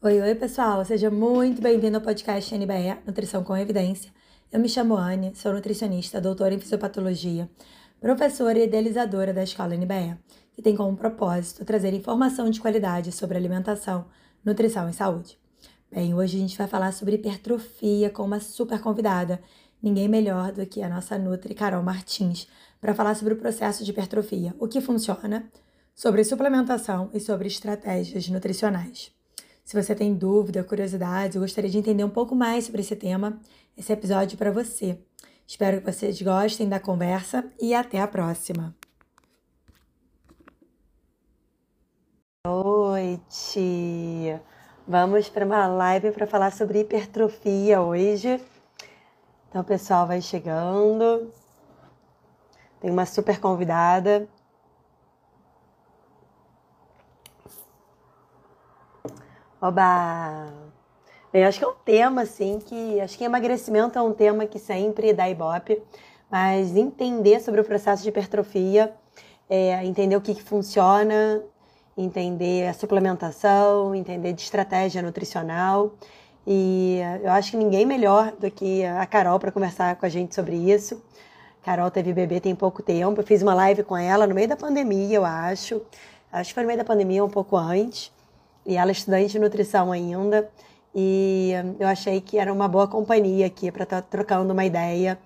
Oi, oi, pessoal. Seja muito bem-vindo ao podcast NBE Nutrição com Evidência. Eu me chamo Anne, sou nutricionista, doutora em fisiopatologia, professora e idealizadora da escola NBE, que tem como propósito trazer informação de qualidade sobre alimentação, nutrição e saúde. Bem, hoje a gente vai falar sobre hipertrofia com uma super convidada, ninguém melhor do que a nossa Nutri Carol Martins, para falar sobre o processo de hipertrofia, o que funciona, sobre suplementação e sobre estratégias nutricionais. Se você tem dúvida, curiosidade, ou gostaria de entender um pouco mais sobre esse tema, esse episódio é para você. Espero que vocês gostem da conversa e até a próxima. Noite! Vamos para uma live para falar sobre hipertrofia hoje. Então, o pessoal vai chegando. Tem uma super convidada. Oba! Eu acho que é um tema, assim, que. Acho que emagrecimento é um tema que sempre dá ibope, mas entender sobre o processo de hipertrofia, é, entender o que, que funciona, entender a suplementação, entender de estratégia nutricional. E eu acho que ninguém melhor do que a Carol para conversar com a gente sobre isso. Carol teve bebê tem pouco tempo. Eu fiz uma live com ela no meio da pandemia, eu acho. Acho que foi no meio da pandemia, um pouco antes e ela é estudante de nutrição ainda. E eu achei que era uma boa companhia aqui para estar tá trocando uma ideia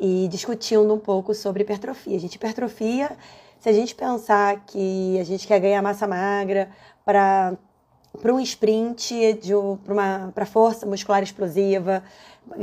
e discutindo um pouco sobre hipertrofia. Gente, hipertrofia, se a gente pensar que a gente quer ganhar massa magra para para um sprint, para força muscular explosiva,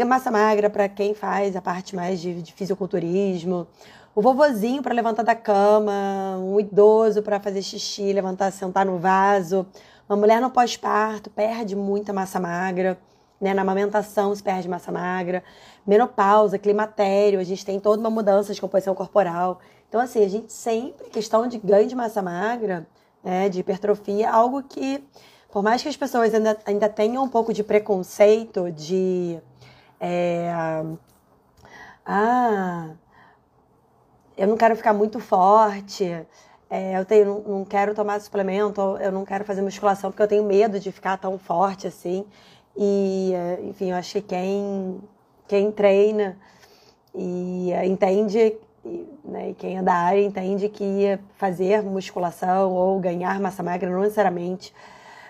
massa magra para quem faz a parte mais de, de fisiculturismo, o vovozinho para levantar da cama, um idoso para fazer xixi, levantar, sentar no vaso, uma mulher no pós-parto perde muita massa magra, né? Na amamentação se perde massa magra, menopausa, climatério, a gente tem toda uma mudança de composição corporal. Então, assim, a gente sempre, questão de ganho de massa magra, né, de hipertrofia, algo que, por mais que as pessoas ainda, ainda tenham um pouco de preconceito de. É, ah, eu não quero ficar muito forte, é, eu tenho, não, não, quero tomar suplemento, eu não quero fazer musculação porque eu tenho medo de ficar tão forte assim. E, é, enfim, eu acho que quem, quem treina e é, entende, né, e quem é da área entende que fazer musculação ou ganhar massa magra não necessariamente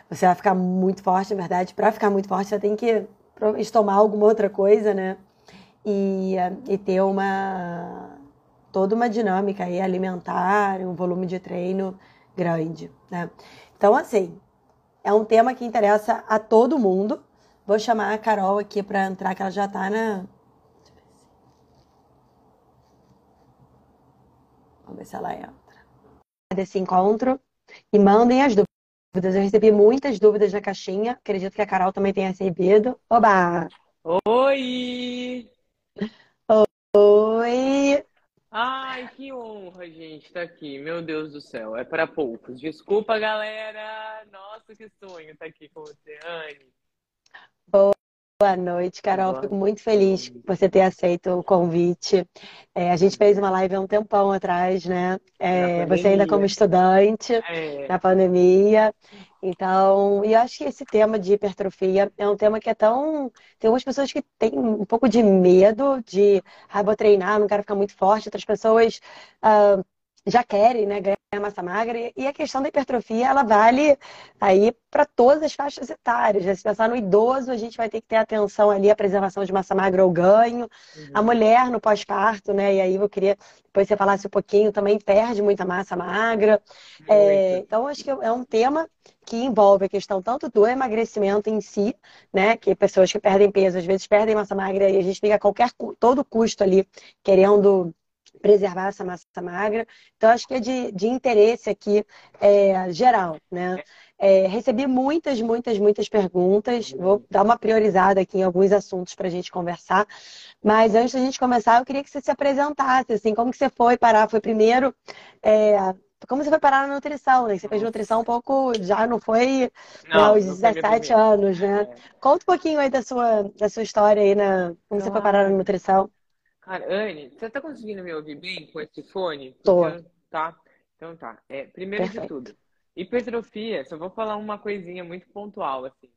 você vai ficar muito forte, na verdade. Para ficar muito forte, você tem que tomar alguma outra coisa, né? E, é, e ter uma toda uma dinâmica aí alimentar, um volume de treino grande, né? Então, assim, é um tema que interessa a todo mundo. Vou chamar a Carol aqui para entrar, que ela já está na. Vamos ver se ela entra. Desse encontro e mandem as dúvidas. Eu recebi muitas dúvidas na caixinha. Acredito que a Carol também tenha recebido. Oba! Oi! Oi! Ai, que honra, gente, estar tá aqui. Meu Deus do céu, é para poucos. Desculpa, galera. Nossa, que sonho estar tá aqui com você, Anne. Boa noite, Carol. Boa. Fico muito feliz por você ter aceito o convite. É, a gente fez uma live há um tempão atrás, né? É, você ainda como estudante, é. na pandemia. Então, e eu acho que esse tema de hipertrofia é um tema que é tão. Tem algumas pessoas que têm um pouco de medo de, ah, vou treinar, não quero ficar muito forte. Outras pessoas uh, já querem, né, ganhar massa magra. E a questão da hipertrofia, ela vale aí para todas as faixas etárias. Né? Se pensar no idoso, a gente vai ter que ter atenção ali à preservação de massa magra ou ganho. Uhum. A mulher no pós-parto, né? E aí eu queria depois você falasse um pouquinho, também perde muita massa magra. É, então, acho que é um tema que envolve a questão tanto do emagrecimento em si, né? Que pessoas que perdem peso, às vezes perdem massa magra e a gente fica a qualquer todo custo ali querendo preservar essa massa magra. Então, acho que é de, de interesse aqui é, geral, né? É, recebi muitas, muitas, muitas perguntas. Vou dar uma priorizada aqui em alguns assuntos para a gente conversar. Mas antes da gente começar, eu queria que você se apresentasse, assim, como que você foi parar? Foi primeiro, é, como você foi parar na nutrição, né? Você fez nutrição um pouco, já não foi não, né, aos 17 anos, né? É. Conta um pouquinho aí da sua, da sua história aí, na, como você foi parar na nutrição. Cara, Anne, você tá conseguindo me ouvir bem com esse fone? Tô. tá. Então tá. É, primeiro Perfeito. de tudo, hipertrofia, só vou falar uma coisinha muito pontual, assim.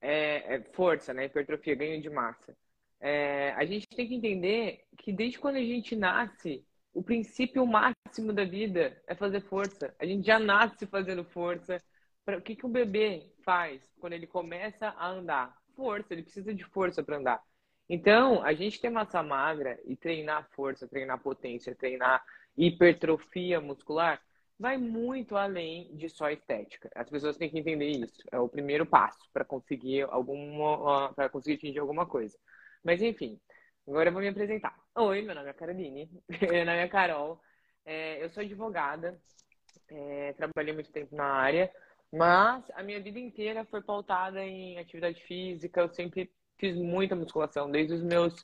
é, é força, né? Hipertrofia, ganho de massa. É, a gente tem que entender que desde quando a gente nasce, o princípio máximo da vida é fazer força. A gente já nasce fazendo força. O que, que um bebê faz quando ele começa a andar? Força, ele precisa de força para andar. Então, a gente ter massa magra e treinar força, treinar potência, treinar hipertrofia muscular, vai muito além de só estética. As pessoas têm que entender isso. É o primeiro passo para conseguir alguma, para conseguir atingir alguma coisa. Mas enfim, agora eu vou me apresentar. Oi, meu nome é Caroline, meu nome é Carol. É, eu sou advogada, é, trabalhei muito tempo na área, mas a minha vida inteira foi pautada em atividade física. Eu sempre fiz muita musculação, desde os meus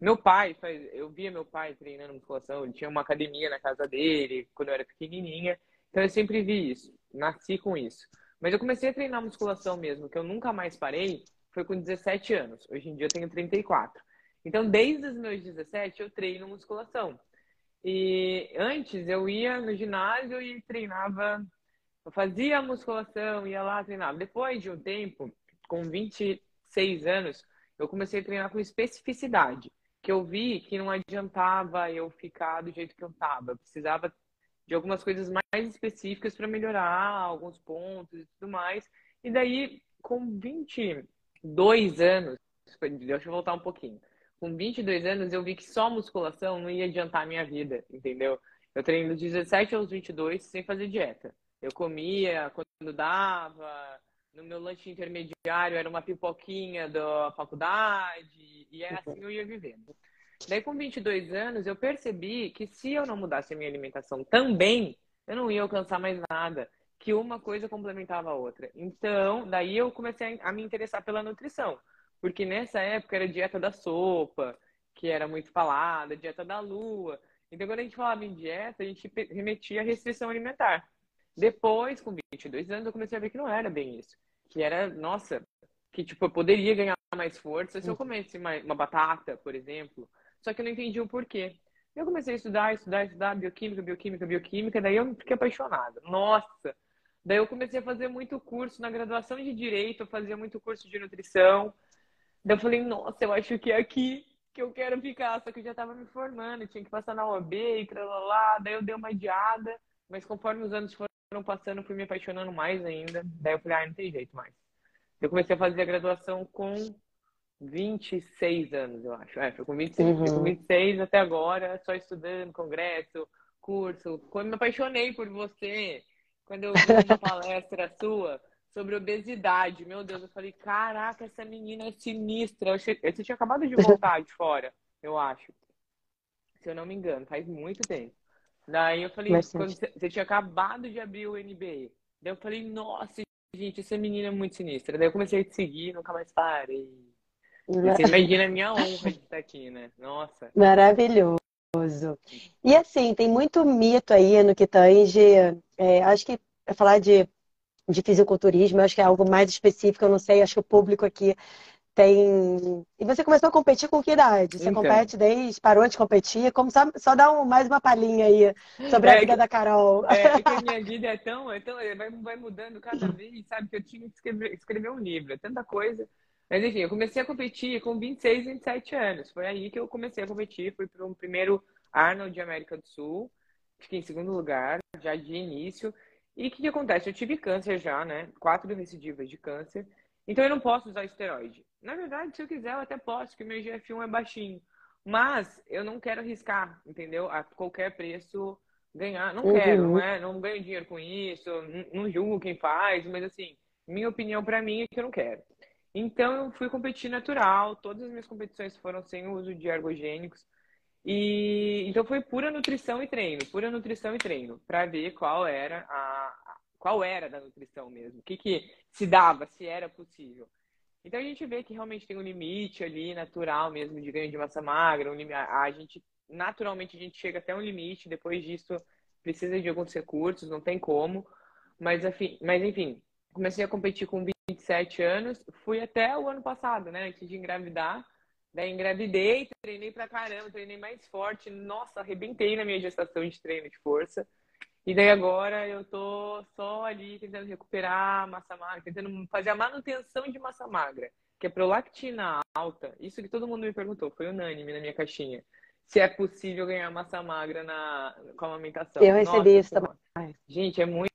meu pai, eu via meu pai treinando musculação, ele tinha uma academia na casa dele quando eu era pequenininha, então eu sempre vi isso, nasci com isso. Mas eu comecei a treinar musculação mesmo, que eu nunca mais parei, foi com 17 anos. Hoje em dia eu tenho 34. Então, desde os meus 17, eu treino musculação. E antes eu ia no ginásio e treinava, eu fazia musculação, ia lá, treinava. Depois de um tempo, com 26 anos, eu comecei a treinar com especificidade que eu vi que não adiantava eu ficar do jeito que eu estava. Eu precisava de algumas coisas mais específicas para melhorar alguns pontos e tudo mais. E daí, com 22 anos, deixa eu voltar um pouquinho. Com 22 anos, eu vi que só musculação não ia adiantar a minha vida, entendeu? Eu treino dos 17 aos 22 sem fazer dieta. Eu comia quando dava, no meu lanche intermediário era uma pipoquinha da faculdade, e é assim eu ia vivendo. Daí, com 22 anos, eu percebi que se eu não mudasse a minha alimentação também, eu não ia alcançar mais nada, que uma coisa complementava a outra. Então, daí eu comecei a me interessar pela nutrição, porque nessa época era dieta da sopa, que era muito falada, dieta da lua. Então, quando a gente falava em dieta, a gente remetia à restrição alimentar. Depois, com 22 anos, eu comecei a ver que não era bem isso. Que era, nossa, que tipo, eu poderia ganhar mais força se eu comesse uma, uma batata, por exemplo. Só que eu não entendi o porquê. Eu comecei a estudar, estudar, estudar bioquímica, bioquímica, bioquímica, daí eu fiquei apaixonada. Nossa! Daí eu comecei a fazer muito curso na graduação de direito, eu fazia muito curso de nutrição. Daí eu falei, nossa, eu acho que é aqui que eu quero ficar, só que eu já estava me formando, tinha que passar na OAB e lá, daí eu dei uma adiada, mas conforme os anos foram foram passando, fui me apaixonando mais ainda. Daí eu falei, ah, não tem jeito mais. Eu comecei a fazer a graduação com 26 anos, eu acho. É, foi com 26, uhum. com 26 até agora, só estudando, congresso, curso. Quando me apaixonei por você, quando eu vi uma palestra sua sobre obesidade, meu Deus, eu falei, caraca, essa menina é sinistra. Eu che... Você tinha acabado de voltar de fora, eu acho. Se eu não me engano, faz muito tempo. Daí eu falei, quando você tinha acabado de abrir o NBA. Daí eu falei, nossa, gente, essa menina é muito sinistra. Daí eu comecei a te seguir, nunca mais parei. Você imagina a minha honra de estar aqui, né? Nossa. Maravilhoso. E assim, tem muito mito aí no que tange. É, acho que falar de, de fisiculturismo, acho que é algo mais específico, eu não sei, acho que o público aqui tem. E você começou a competir com que idade? Você então. compete desde. parou de competir? Como só, só dá um, mais uma palhinha aí sobre é, a vida da Carol. É, é que a minha vida é tão. É tão vai, vai mudando cada vez, sabe? Que eu tinha que escrever, escrever um livro, é tanta coisa. Mas enfim, eu comecei a competir com 26, 27 anos. Foi aí que eu comecei a competir. Fui para o primeiro Arnold de América do Sul. Fiquei em segundo lugar, já de início. E o que, que acontece? Eu tive câncer já, né? Quatro recidivas de câncer. Então eu não posso usar esteroide. Na verdade, se eu quiser, eu até posso, porque meu GF1 é baixinho. Mas eu não quero arriscar, entendeu? A qualquer preço ganhar. Não uhum. quero, não é? Não ganho dinheiro com isso, não, julgo quem faz, mas assim, minha opinião para mim é que eu não quero. Então eu fui competir natural, todas as minhas competições foram sem uso de ergogênicos. E então foi pura nutrição e treino, pura nutrição e treino, para ver qual era a qual era da nutrição mesmo, o que que se dava, se era possível. Então a gente vê que realmente tem um limite ali natural mesmo de ganho de massa magra, um limite, a gente naturalmente a gente chega até um limite, depois disso precisa de alguns recursos, não tem como. Mas, enfim, mas enfim, comecei a competir com 27 anos, fui até o ano passado, né, antes de engravidar. Daí engravidei, treinei pra caramba, treinei mais forte. Nossa, arrebentei na minha gestação de treino de força. E daí agora eu tô só ali tentando recuperar massa magra, tentando fazer a manutenção de massa magra, que é prolactina alta. Isso que todo mundo me perguntou, foi unânime na minha caixinha. Se é possível ganhar massa magra na, com a amamentação. Eu recebi Nossa, isso também. Gente, é muito,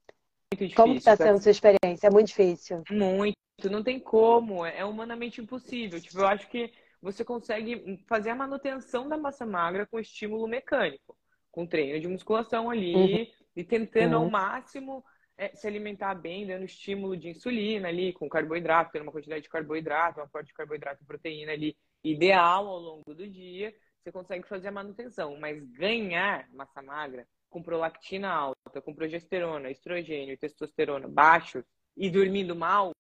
muito difícil. Como está sendo sua experiência? É muito difícil. Muito. Não tem como. É humanamente impossível. Tipo, eu acho que você consegue fazer a manutenção da massa magra com estímulo mecânico, com treino de musculação ali, uhum e tentando uhum. ao máximo é, se alimentar bem, dando estímulo de insulina ali, com carboidrato, tendo uma quantidade de carboidrato, uma forte de carboidrato e proteína ali ideal ao longo do dia, você consegue fazer a manutenção. Mas ganhar massa magra com prolactina alta, com progesterona, estrogênio e testosterona baixos e dormindo mal,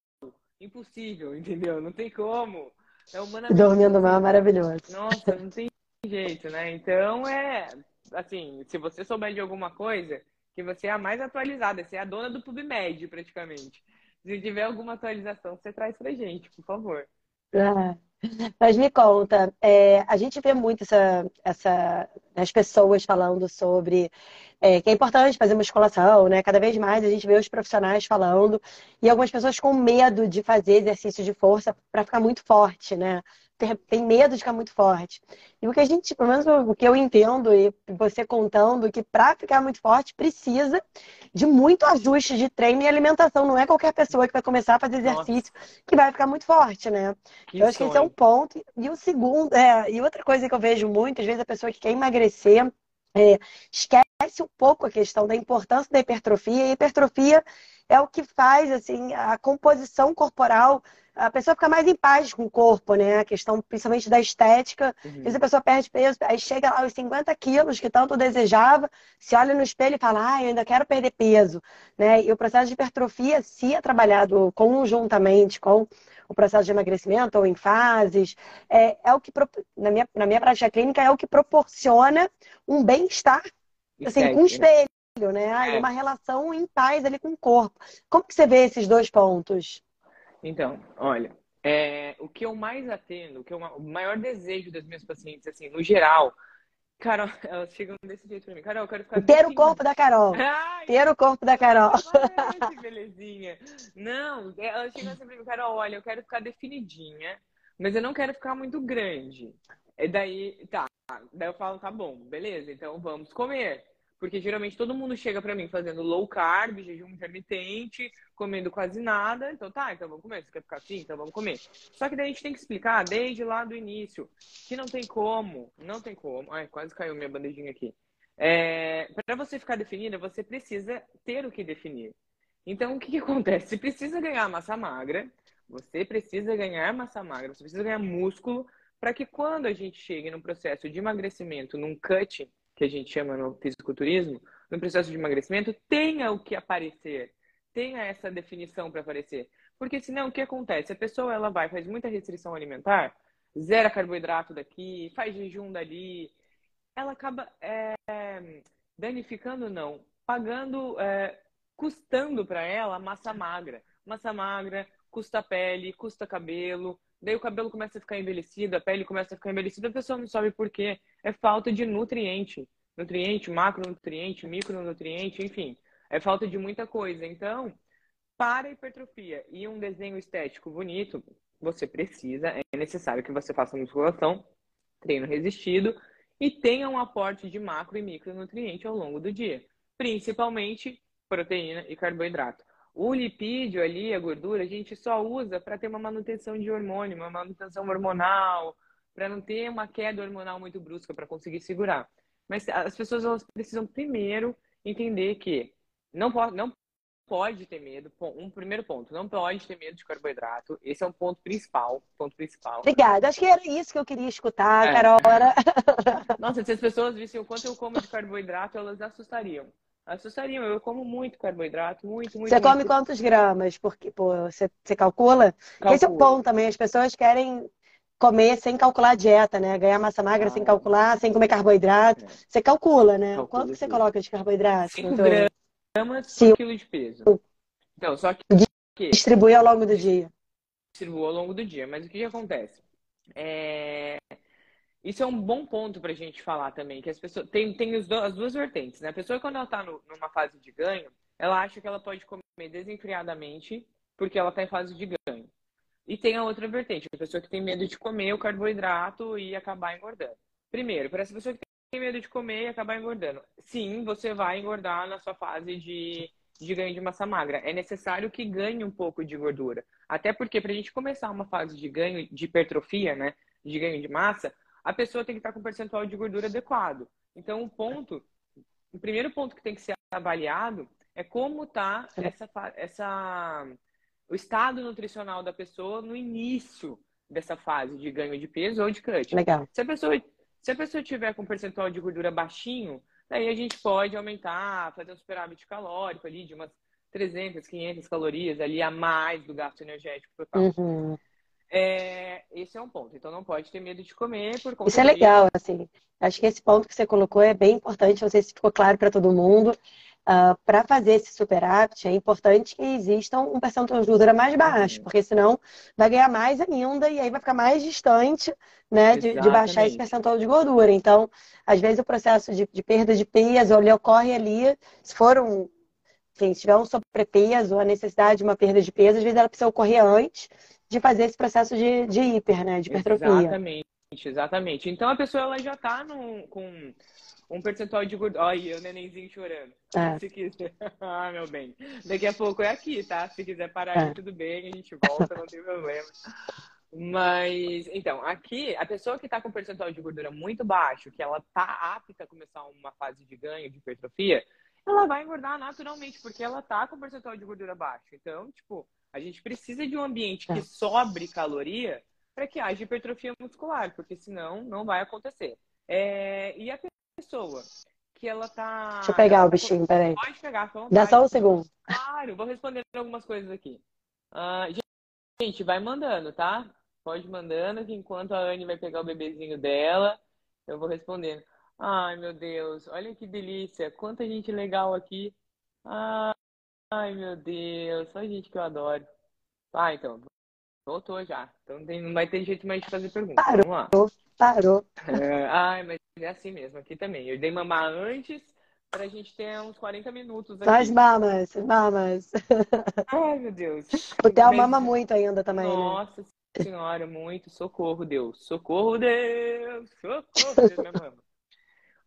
impossível, entendeu? Não tem como. É humanamente Dormindo mal é maravilhoso. Nossa, não tem jeito, né? Então é assim, se você souber de alguma coisa, que você é a mais atualizada, você é a dona do PubMed, praticamente. Se tiver alguma atualização, você traz pra gente, por favor. Ah, mas me conta, é, a gente vê muito essa, essa, as pessoas falando sobre é, que é importante fazer musculação, né? Cada vez mais a gente vê os profissionais falando e algumas pessoas com medo de fazer exercício de força para ficar muito forte, né? Tem medo de ficar muito forte. E o que a gente, pelo menos o que eu entendo e você contando, que para ficar muito forte precisa de muito ajuste de treino e alimentação. Não é qualquer pessoa que vai começar a fazer exercício Nossa. que vai ficar muito forte, né? Que eu acho que esse é um ponto. E o segundo, é, e outra coisa que eu vejo muito, às vezes a pessoa que quer emagrecer é, esquece um pouco a questão da importância da hipertrofia. E a hipertrofia é o que faz assim a composição corporal a pessoa fica mais em paz com o corpo, né? A questão principalmente da estética. Uhum. Às vezes a pessoa perde peso, aí chega lá aos 50 quilos que tanto desejava, se olha no espelho e fala, ah, eu ainda quero perder peso. Né? E o processo de hipertrofia, se é trabalhado conjuntamente com o processo de emagrecimento ou em fases, é, é o que, na minha, na minha prática clínica, é o que proporciona um bem-estar assim, com o espelho. Né? Ah, é. Uma relação em paz ali com o corpo. Como que você vê esses dois pontos? Então, olha, é, o que eu mais atendo, o que eu, o maior desejo das minhas pacientes, assim, no geral, Carol, elas chegam desse jeito pra mim. Carol, eu quero ficar. Ter o corpo da Carol. Ai, Ter o corpo da Carol. Ai, que belezinha. Não, elas chegam sempre pra mim, Carol, olha, eu quero ficar definidinha, mas eu não quero ficar muito grande. E daí, tá. Daí eu falo, tá bom, beleza, então vamos comer. Porque geralmente todo mundo chega para mim fazendo low carb, jejum intermitente, comendo quase nada. Então tá, então vamos comer. Você quer ficar assim? Então vamos comer. Só que daí a gente tem que explicar desde lá do início que não tem como, não tem como. Ai, quase caiu minha bandejinha aqui. É, para você ficar definida, você precisa ter o que definir. Então o que, que acontece? Você precisa ganhar massa magra, você precisa ganhar massa magra, você precisa ganhar músculo para que quando a gente chegue no processo de emagrecimento, num cut, que a gente chama no fisiculturismo, no processo de emagrecimento, tenha o que aparecer, tenha essa definição para aparecer. Porque senão o que acontece? A pessoa ela vai, faz muita restrição alimentar, zera carboidrato daqui, faz jejum dali, ela acaba é, danificando, não, pagando, é, custando para ela massa magra. Massa magra custa pele, custa cabelo, daí o cabelo começa a ficar envelhecido, a pele começa a ficar envelhecida, a pessoa não sabe por quê. É falta de nutriente. Nutriente, macronutriente, micronutriente, enfim. É falta de muita coisa. Então, para a hipertrofia e um desenho estético bonito, você precisa, é necessário que você faça musculação, treino resistido e tenha um aporte de macro e micronutriente ao longo do dia, principalmente proteína e carboidrato. O lipídio ali, a gordura, a gente só usa para ter uma manutenção de hormônio, uma manutenção hormonal, para não ter uma queda hormonal muito brusca, para conseguir segurar. Mas as pessoas elas precisam primeiro entender que não pode, não pode ter medo. Um primeiro ponto, não pode ter medo de carboidrato. Esse é um ponto principal. Ponto principal. Obrigada. Acho que era isso que eu queria escutar, é. Carol. Era... Nossa, se as pessoas vissem o quanto eu como de carboidrato, elas assustariam assustariam. Eu como muito carboidrato, muito, muito. Você come quantos gramas? Porque, pô, você, você calcula? Calculo. Esse é o ponto também. As pessoas querem comer sem calcular a dieta, né? Ganhar massa magra ah, sem calcular, sem comer carboidrato. É. Você calcula, né? Calculo Quanto você coloca de carboidrato? 5 então, gramas por quilo de peso. Então, só que... Distribui ao longo do dia. Distribui ao longo do dia. Mas o que, que acontece? É... isso é um bom ponto para a gente falar também, que as pessoas tem, tem do, as duas vertentes, né? A pessoa quando ela está numa fase de ganho, ela acha que ela pode comer desenfreadamente porque ela está em fase de ganho. E tem a outra vertente, a pessoa que tem medo de comer o carboidrato e acabar engordando. Primeiro, para essa pessoa que tem medo de comer e acabar engordando, sim, você vai engordar na sua fase de, de ganho de massa magra. É necessário que ganhe um pouco de gordura. Até porque para a gente começar uma fase de ganho de hipertrofia, né, de ganho de massa, a pessoa tem que estar com um percentual de gordura adequado. Então, o ponto, o primeiro ponto que tem que ser avaliado é como está essa, essa, o estado nutricional da pessoa no início dessa fase de ganho de peso ou de cut. Legal. Se a pessoa, se a pessoa tiver com um percentual de gordura baixinho, daí a gente pode aumentar, fazer um superávit calórico ali de umas 300, 500 calorias ali a mais do gasto energético total. Uhum. É, esse é um ponto. Então não pode ter medo de comer por conta Isso é legal, assim. Acho que esse ponto que você colocou é bem importante. Não sei se ficou claro para todo mundo. Uh, ah, para fazer esse superávit, é importante que exista um percentual de gordura mais baixo, porque senão vai ganhar mais ainda e aí vai ficar mais distante né, de, de, baixar esse percentual de gordura. Então, às vezes o processo de, de perda de peso ele ocorre ali, se for um, enfim, se tiver um sobrepeso ou a necessidade de uma perda de peso, às vezes ela precisa ocorrer antes de fazer esse processo de, de hiper, né? De hipertrofia. Exatamente, exatamente. Então a pessoa ela já está com um percentual de gordura. Olha, o nenenzinho chorando. É. Se quiser. ah, meu bem. Daqui a pouco é aqui, tá? Se quiser parar, é. tudo bem, a gente volta, não tem problema. Mas, então, aqui, a pessoa que está com percentual de gordura muito baixo, que ela tá apta a começar uma fase de ganho, de hipertrofia, ela vai engordar naturalmente, porque ela tá com percentual de gordura baixo. Então, tipo, a gente precisa de um ambiente que é. sobre caloria para que haja hipertrofia muscular, porque senão não vai acontecer. É... E a pessoa que ela tá. Deixa eu pegar o bichinho, peraí. Pode pegar, Dá só um segundo. Claro, vou responder algumas coisas aqui. Uh, gente, vai mandando, tá? Pode mandando, que enquanto a Anne vai pegar o bebezinho dela, eu vou respondendo. Ai, meu Deus, olha que delícia, quanta gente legal aqui. Ah, Ai, meu Deus, só gente que eu adoro. Ah, então, voltou já. Então não vai ter jeito mais de fazer pergunta. Parou, parou. É, ai, mas é assim mesmo, aqui também. Eu dei mamar antes pra gente ter uns 40 minutos aqui. Mamas, mamas. Ai, meu Deus. O Theo mas... mama muito ainda também, né? Nossa né? senhora, muito. Socorro, Deus. Socorro, Deus. Socorro, Deus, minha mama.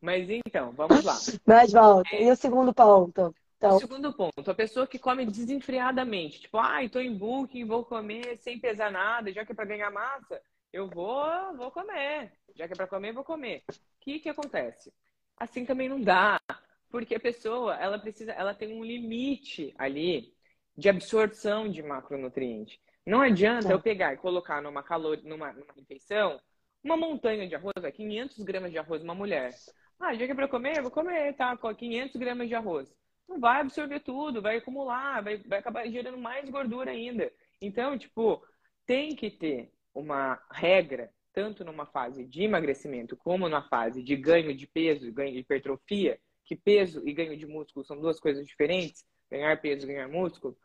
Mas então, vamos lá. Mas volta. E o segundo ponto? Então... O segundo ponto, a pessoa que come desenfreadamente, tipo, ai, ah, tô em booking, vou comer sem pesar nada, já que é para ganhar massa, eu vou, vou comer. Já que é para comer, vou comer. O que que acontece? Assim também não dá, porque a pessoa, ela precisa, ela tem um limite ali de absorção de macronutriente. Não adianta é. eu pegar e colocar numa calor, numa, numa refeição, uma montanha de arroz, 500 gramas de arroz uma mulher. Ah, já que é para comer, eu vou comer, tá? Com 500 gramas de arroz vai absorver tudo, vai acumular, vai, vai acabar gerando mais gordura ainda. Então, tipo, tem que ter uma regra, tanto numa fase de emagrecimento como na fase de ganho de peso, ganho de hipertrofia, que peso e ganho de músculo são duas coisas diferentes, ganhar peso ganhar músculo.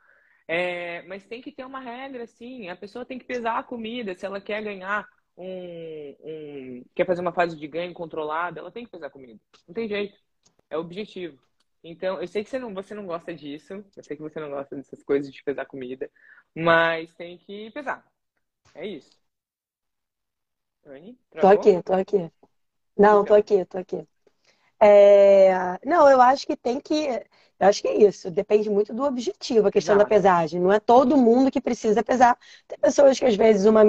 É, mas tem que ter uma regra, sim. A pessoa tem que pesar a comida. Se ela quer ganhar um, um. quer fazer uma fase de ganho controlada, ela tem que pesar a comida. Não tem jeito. É objetivo. Então, eu sei que você não, você não gosta disso, eu sei que você não gosta dessas coisas de pesar comida, mas tem que pesar. É isso. Anne, tô aqui, tô aqui. Não, tô aqui, tô aqui. É... Não, eu acho que tem que. Eu acho que é isso. Depende muito do objetivo, a questão da pesagem. Não é todo mundo que precisa pesar. Tem pessoas que às vezes uma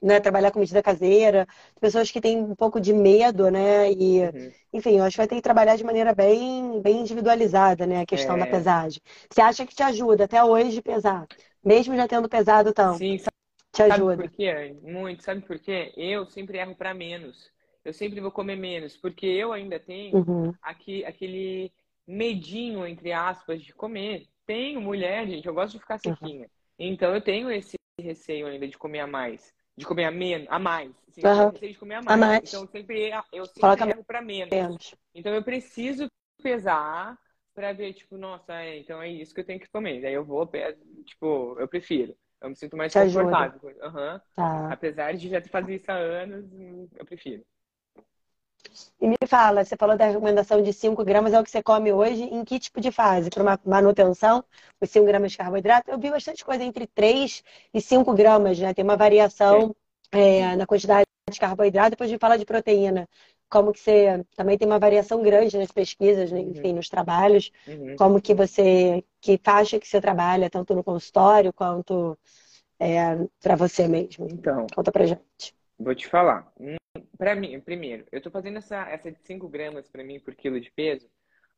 né, trabalhar com medida caseira, tem pessoas que têm um pouco de medo, né? E, uhum. enfim, eu acho que vai ter que trabalhar de maneira bem, bem individualizada, né? A questão é... da pesagem. Você acha que te ajuda até hoje pesar? Mesmo já tendo pesado tanto? Sim, sabe, te ajuda. Sabe por quê? Muito. Sabe por quê? Eu sempre erro para menos. Eu sempre vou comer menos, porque eu ainda tenho uhum. aqui, aquele medinho, entre aspas, de comer. Tenho mulher, gente, eu gosto de ficar uhum. sequinha. Uhum. Então eu tenho esse receio ainda de comer a mais. De comer a menos, a mais. Assim, uhum. Eu receio de comer a mais. a mais. Então eu sempre, eu sempre erro pra menos. menos. Então eu preciso pesar pra ver, tipo, nossa, é, então é isso que eu tenho que comer. Daí eu vou, tipo, eu prefiro. Eu me sinto mais Te confortável. Uhum. Tá. Apesar de já fazer isso há anos, eu prefiro. E me fala, você falou da recomendação de 5 gramas, é o que você come hoje, em que tipo de fase? Para uma manutenção, os 5 gramas de carboidrato? Eu vi bastante coisa entre 3 e 5 gramas, né? Tem uma variação é. É, na quantidade de carboidrato, depois de falar de proteína. Como que você também tem uma variação grande nas pesquisas, né? enfim, nos trabalhos. Uhum. Como que você, que faixa que você trabalha, tanto no consultório quanto é, para você mesmo? Então, conta pra gente. Vou te falar. Para mim, primeiro, eu tô fazendo essa, essa de 5 gramas para mim por quilo de peso,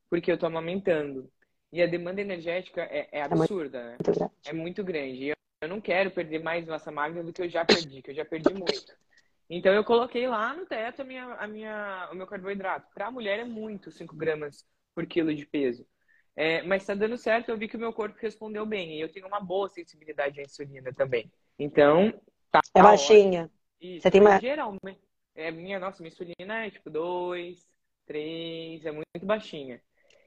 porque eu tô amamentando. E a demanda energética é, é absurda, é muito, né? É muito grande. E eu, eu não quero perder mais massa magra do que eu já perdi, que eu já perdi muito. Então eu coloquei lá no teto a minha, a minha, o meu carboidrato. Para a mulher é muito 5 gramas por quilo de peso. É, mas está dando certo, eu vi que o meu corpo respondeu bem. E eu tenho uma boa sensibilidade à insulina também. Então, tá. É baixinha. Isso, Você tem uma... geralmente. É, minha, nossa, minha insulina é tipo 2, 3, é muito baixinha.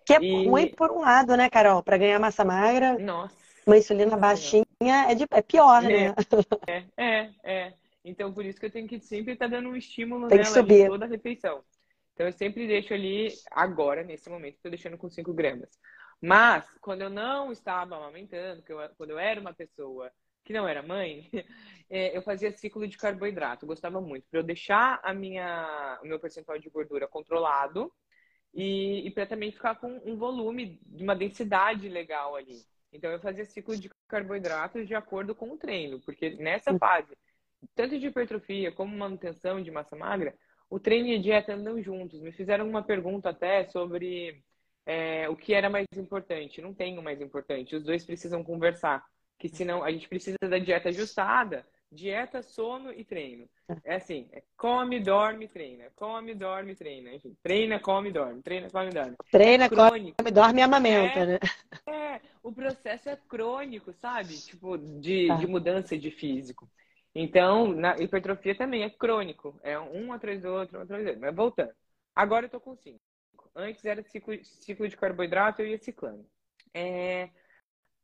Que é e... ruim por um lado, né, Carol? Para ganhar massa magra. Nossa. Uma insulina baixinha é, de, é pior, é, né? É, é, é. Então, por isso que eu tenho que sempre estar tá dando um estímulo tem nela em toda a refeição. Então, eu sempre deixo ali, agora, nesse momento, estou deixando com 5 gramas. Mas, quando eu não estava amamentando, eu, quando eu era uma pessoa que não era mãe, eu fazia ciclo de carboidrato. gostava muito. Para eu deixar a minha, o meu percentual de gordura controlado e, e para também ficar com um volume, de uma densidade legal ali. Então, eu fazia ciclo de carboidratos de acordo com o treino. Porque nessa fase, tanto de hipertrofia como manutenção de massa magra, o treino e a dieta andam juntos. Me fizeram uma pergunta até sobre é, o que era mais importante. Não tem o mais importante. Os dois precisam conversar que senão a gente precisa da dieta ajustada, dieta, sono e treino. É assim, é come, dorme, treina, come, dorme, treina, enfim, treina, come, dorme, treina, come, dorme. Treina, é come, dorme e amamenta, é, né? É, o processo é crônico, sabe? Tipo, de, tá. de mudança de físico. Então, na hipertrofia também é crônico, é um atrás do outro, um atrás do outro, mas voltando. Agora eu tô com cinco. Antes era ciclo, ciclo de carboidrato, eu ia ciclando. É,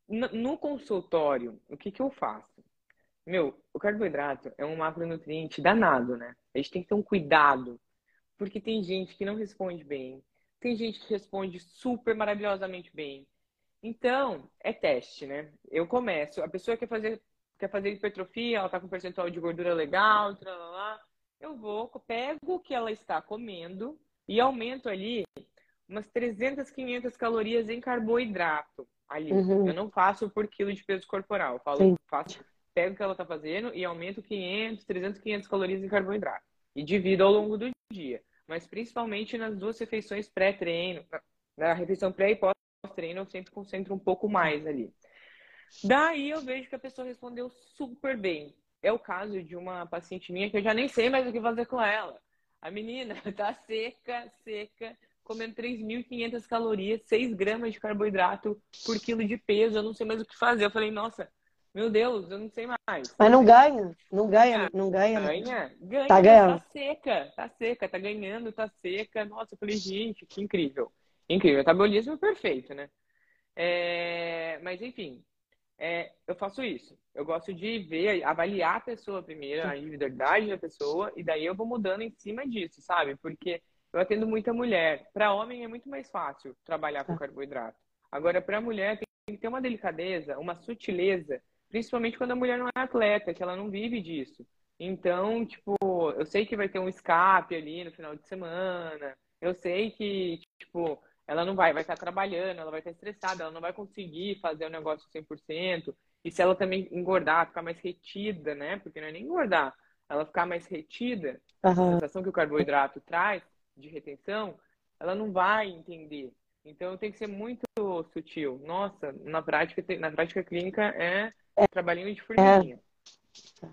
no consultório, o que, que eu faço? Meu, o carboidrato é um macronutriente danado, né? A gente tem que ter um cuidado, porque tem gente que não responde bem, tem gente que responde super maravilhosamente bem. Então, é teste, né? Eu começo, a pessoa quer fazer, quer fazer hipertrofia, ela tá com percentual de gordura legal, lá, eu vou, pego o que ela está comendo e aumento ali umas 300, 500 calorias em carboidrato ali. Uhum. Eu não faço por quilo de peso corporal. Eu falo, faço, pego o que ela está fazendo e aumento 500, 300, 500 calorias em carboidrato. E divido ao longo do dia. Mas principalmente nas duas refeições pré-treino. Na refeição pré e pós-treino, eu sempre concentro um pouco mais ali. Daí eu vejo que a pessoa respondeu super bem. É o caso de uma paciente minha que eu já nem sei mais o que fazer com ela. A menina tá seca, seca, comendo 3.500 calorias, 6 gramas de carboidrato por quilo de peso, eu não sei mais o que fazer. Eu falei, nossa, meu Deus, eu não sei mais. Mas não ganha, não ganha, não ganha. Ganha, ganha, tá ganhando. Tá seca, tá seca, tá ganhando, tá seca. Nossa, eu falei, gente, que incrível. Incrível, metabolismo perfeito, né? É... Mas enfim, é... eu faço isso. Eu gosto de ver, avaliar a pessoa primeiro, a individualidade da pessoa, e daí eu vou mudando em cima disso, sabe? Porque eu atendo muita mulher. Para homem é muito mais fácil trabalhar com tá. carboidrato. Agora, para mulher tem que ter uma delicadeza, uma sutileza, principalmente quando a mulher não é atleta, que ela não vive disso. Então, tipo, eu sei que vai ter um escape ali no final de semana. Eu sei que, tipo, ela não vai, vai estar trabalhando, ela vai estar estressada, ela não vai conseguir fazer o negócio 100%. E se ela também engordar, ficar mais retida, né? Porque não é nem engordar, ela ficar mais retida, uhum. a sensação que o carboidrato traz, de retenção, ela não vai entender. Então tem que ser muito sutil. Nossa, na prática, na prática clínica é, é trabalhinho de formiguinha. É.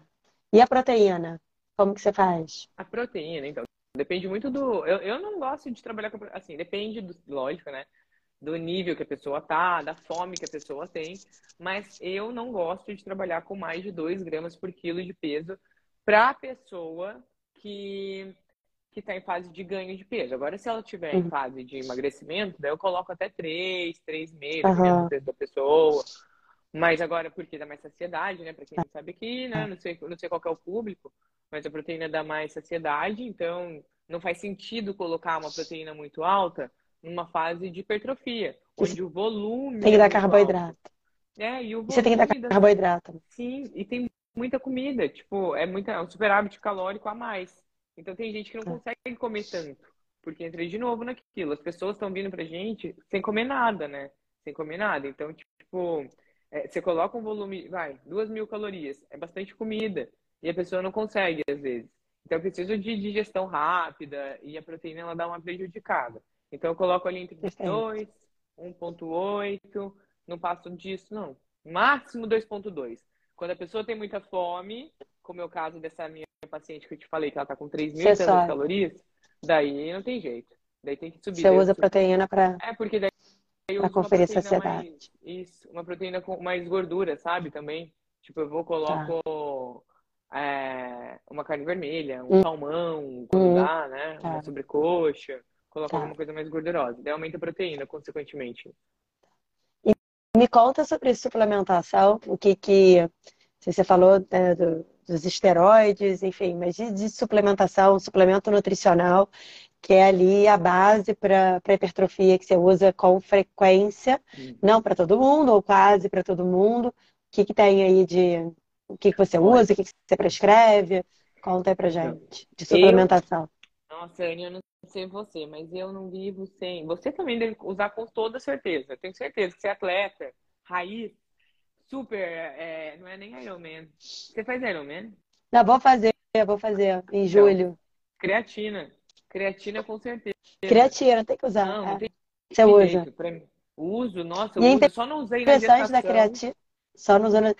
E a proteína? Como que você faz? A proteína, então, depende muito do. Eu, eu não gosto de trabalhar com. Assim, depende do. Lógico, né? Do nível que a pessoa tá, da fome que a pessoa tem. Mas eu não gosto de trabalhar com mais de 2 gramas por quilo de peso para pessoa que que está em fase de ganho de peso. Agora, se ela estiver uhum. em fase de emagrecimento, daí eu coloco até 3, 3,5, uhum. do peso da pessoa. Mas agora, porque dá mais saciedade, né? Para quem não sabe aqui, né? Não sei, não sei qual é o público, mas a proteína dá mais saciedade, então não faz sentido colocar uma proteína muito alta numa fase de hipertrofia, onde o volume. Tem que dar carboidrato. É, e o volume você tem que dar carboidrato. Sim, e tem muita comida, tipo, é, muita, é um superávit calórico a mais. Então tem gente que não é. consegue comer tanto, porque entrei de novo naquilo. As pessoas estão vindo pra gente sem comer nada, né? Sem comer nada. Então, tipo, é, você coloca um volume, vai, duas mil calorias, é bastante comida. E a pessoa não consegue, às vezes. Então, eu preciso de digestão rápida e a proteína ela dá uma prejudicada. Então, eu coloco ali entre 2, 1,8, não passo disso, não. Máximo 2,2. Quando a pessoa tem muita fome, como é o caso dessa minha paciente que eu te falei, que ela tá com 3 mil calorias, daí não tem jeito. Daí tem que subir. Você usa proteína para. É, porque daí para conferir saciedade. Mais, isso, uma proteína com mais gordura, sabe? Também. Tipo, eu vou, coloco tá. é, uma carne vermelha, um hum. salmão, quando hum. dá, né? Tá. Uma sobrecoxa. Coloco tá. alguma coisa mais gordurosa. Daí aumenta a proteína, consequentemente. E me conta sobre suplementação, o que que... Você falou né, do, dos esteroides, enfim, mas de, de suplementação, suplemento nutricional que é ali a base para a hipertrofia que você usa com frequência, hum. não para todo mundo, ou quase para todo mundo. O que, que tem aí de. O que, que você usa, o que, que você prescreve? Conta aí pra gente, de suplementação. Eu... Nossa, eu não sei você, mas eu não vivo sem. Você também deve usar com toda certeza. Eu tenho certeza que você é atleta, raiz, super. É... Não é nem Ironman. Você faz Ironman? Não, vou fazer, vou fazer em então, julho. Creatina. Creatina, com certeza. Creatina, tem que usar. Não, não é. tem Você usa? Uso, nossa, eu e uso, só não usei na gestação. da creatina, só não usando...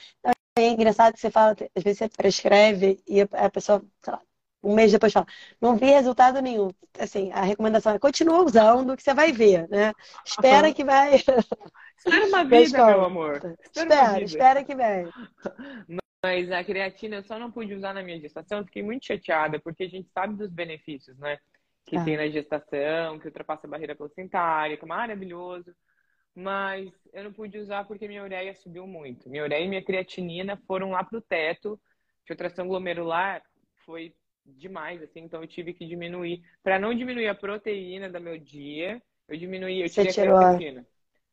É engraçado que você fala, às vezes você prescreve e a pessoa, sei lá, um mês depois fala, não vi resultado nenhum. Assim, a recomendação é continua usando que você vai ver, né? Espera que vai. Espera uma vida, meu amor. Espera, espera, espera que vem. Mas a creatina eu só não pude usar na minha gestação, fiquei muito chateada, porque a gente sabe dos benefícios, né? Que ah. tem na gestação, que ultrapassa a barreira placentária, que é maravilhoso. Mas eu não pude usar porque minha ureia subiu muito. Minha ureia e minha creatinina foram lá pro teto. Filtração glomerular foi demais, assim, então eu tive que diminuir. Para não diminuir a proteína do meu dia, eu diminuí, eu tirei a creatina.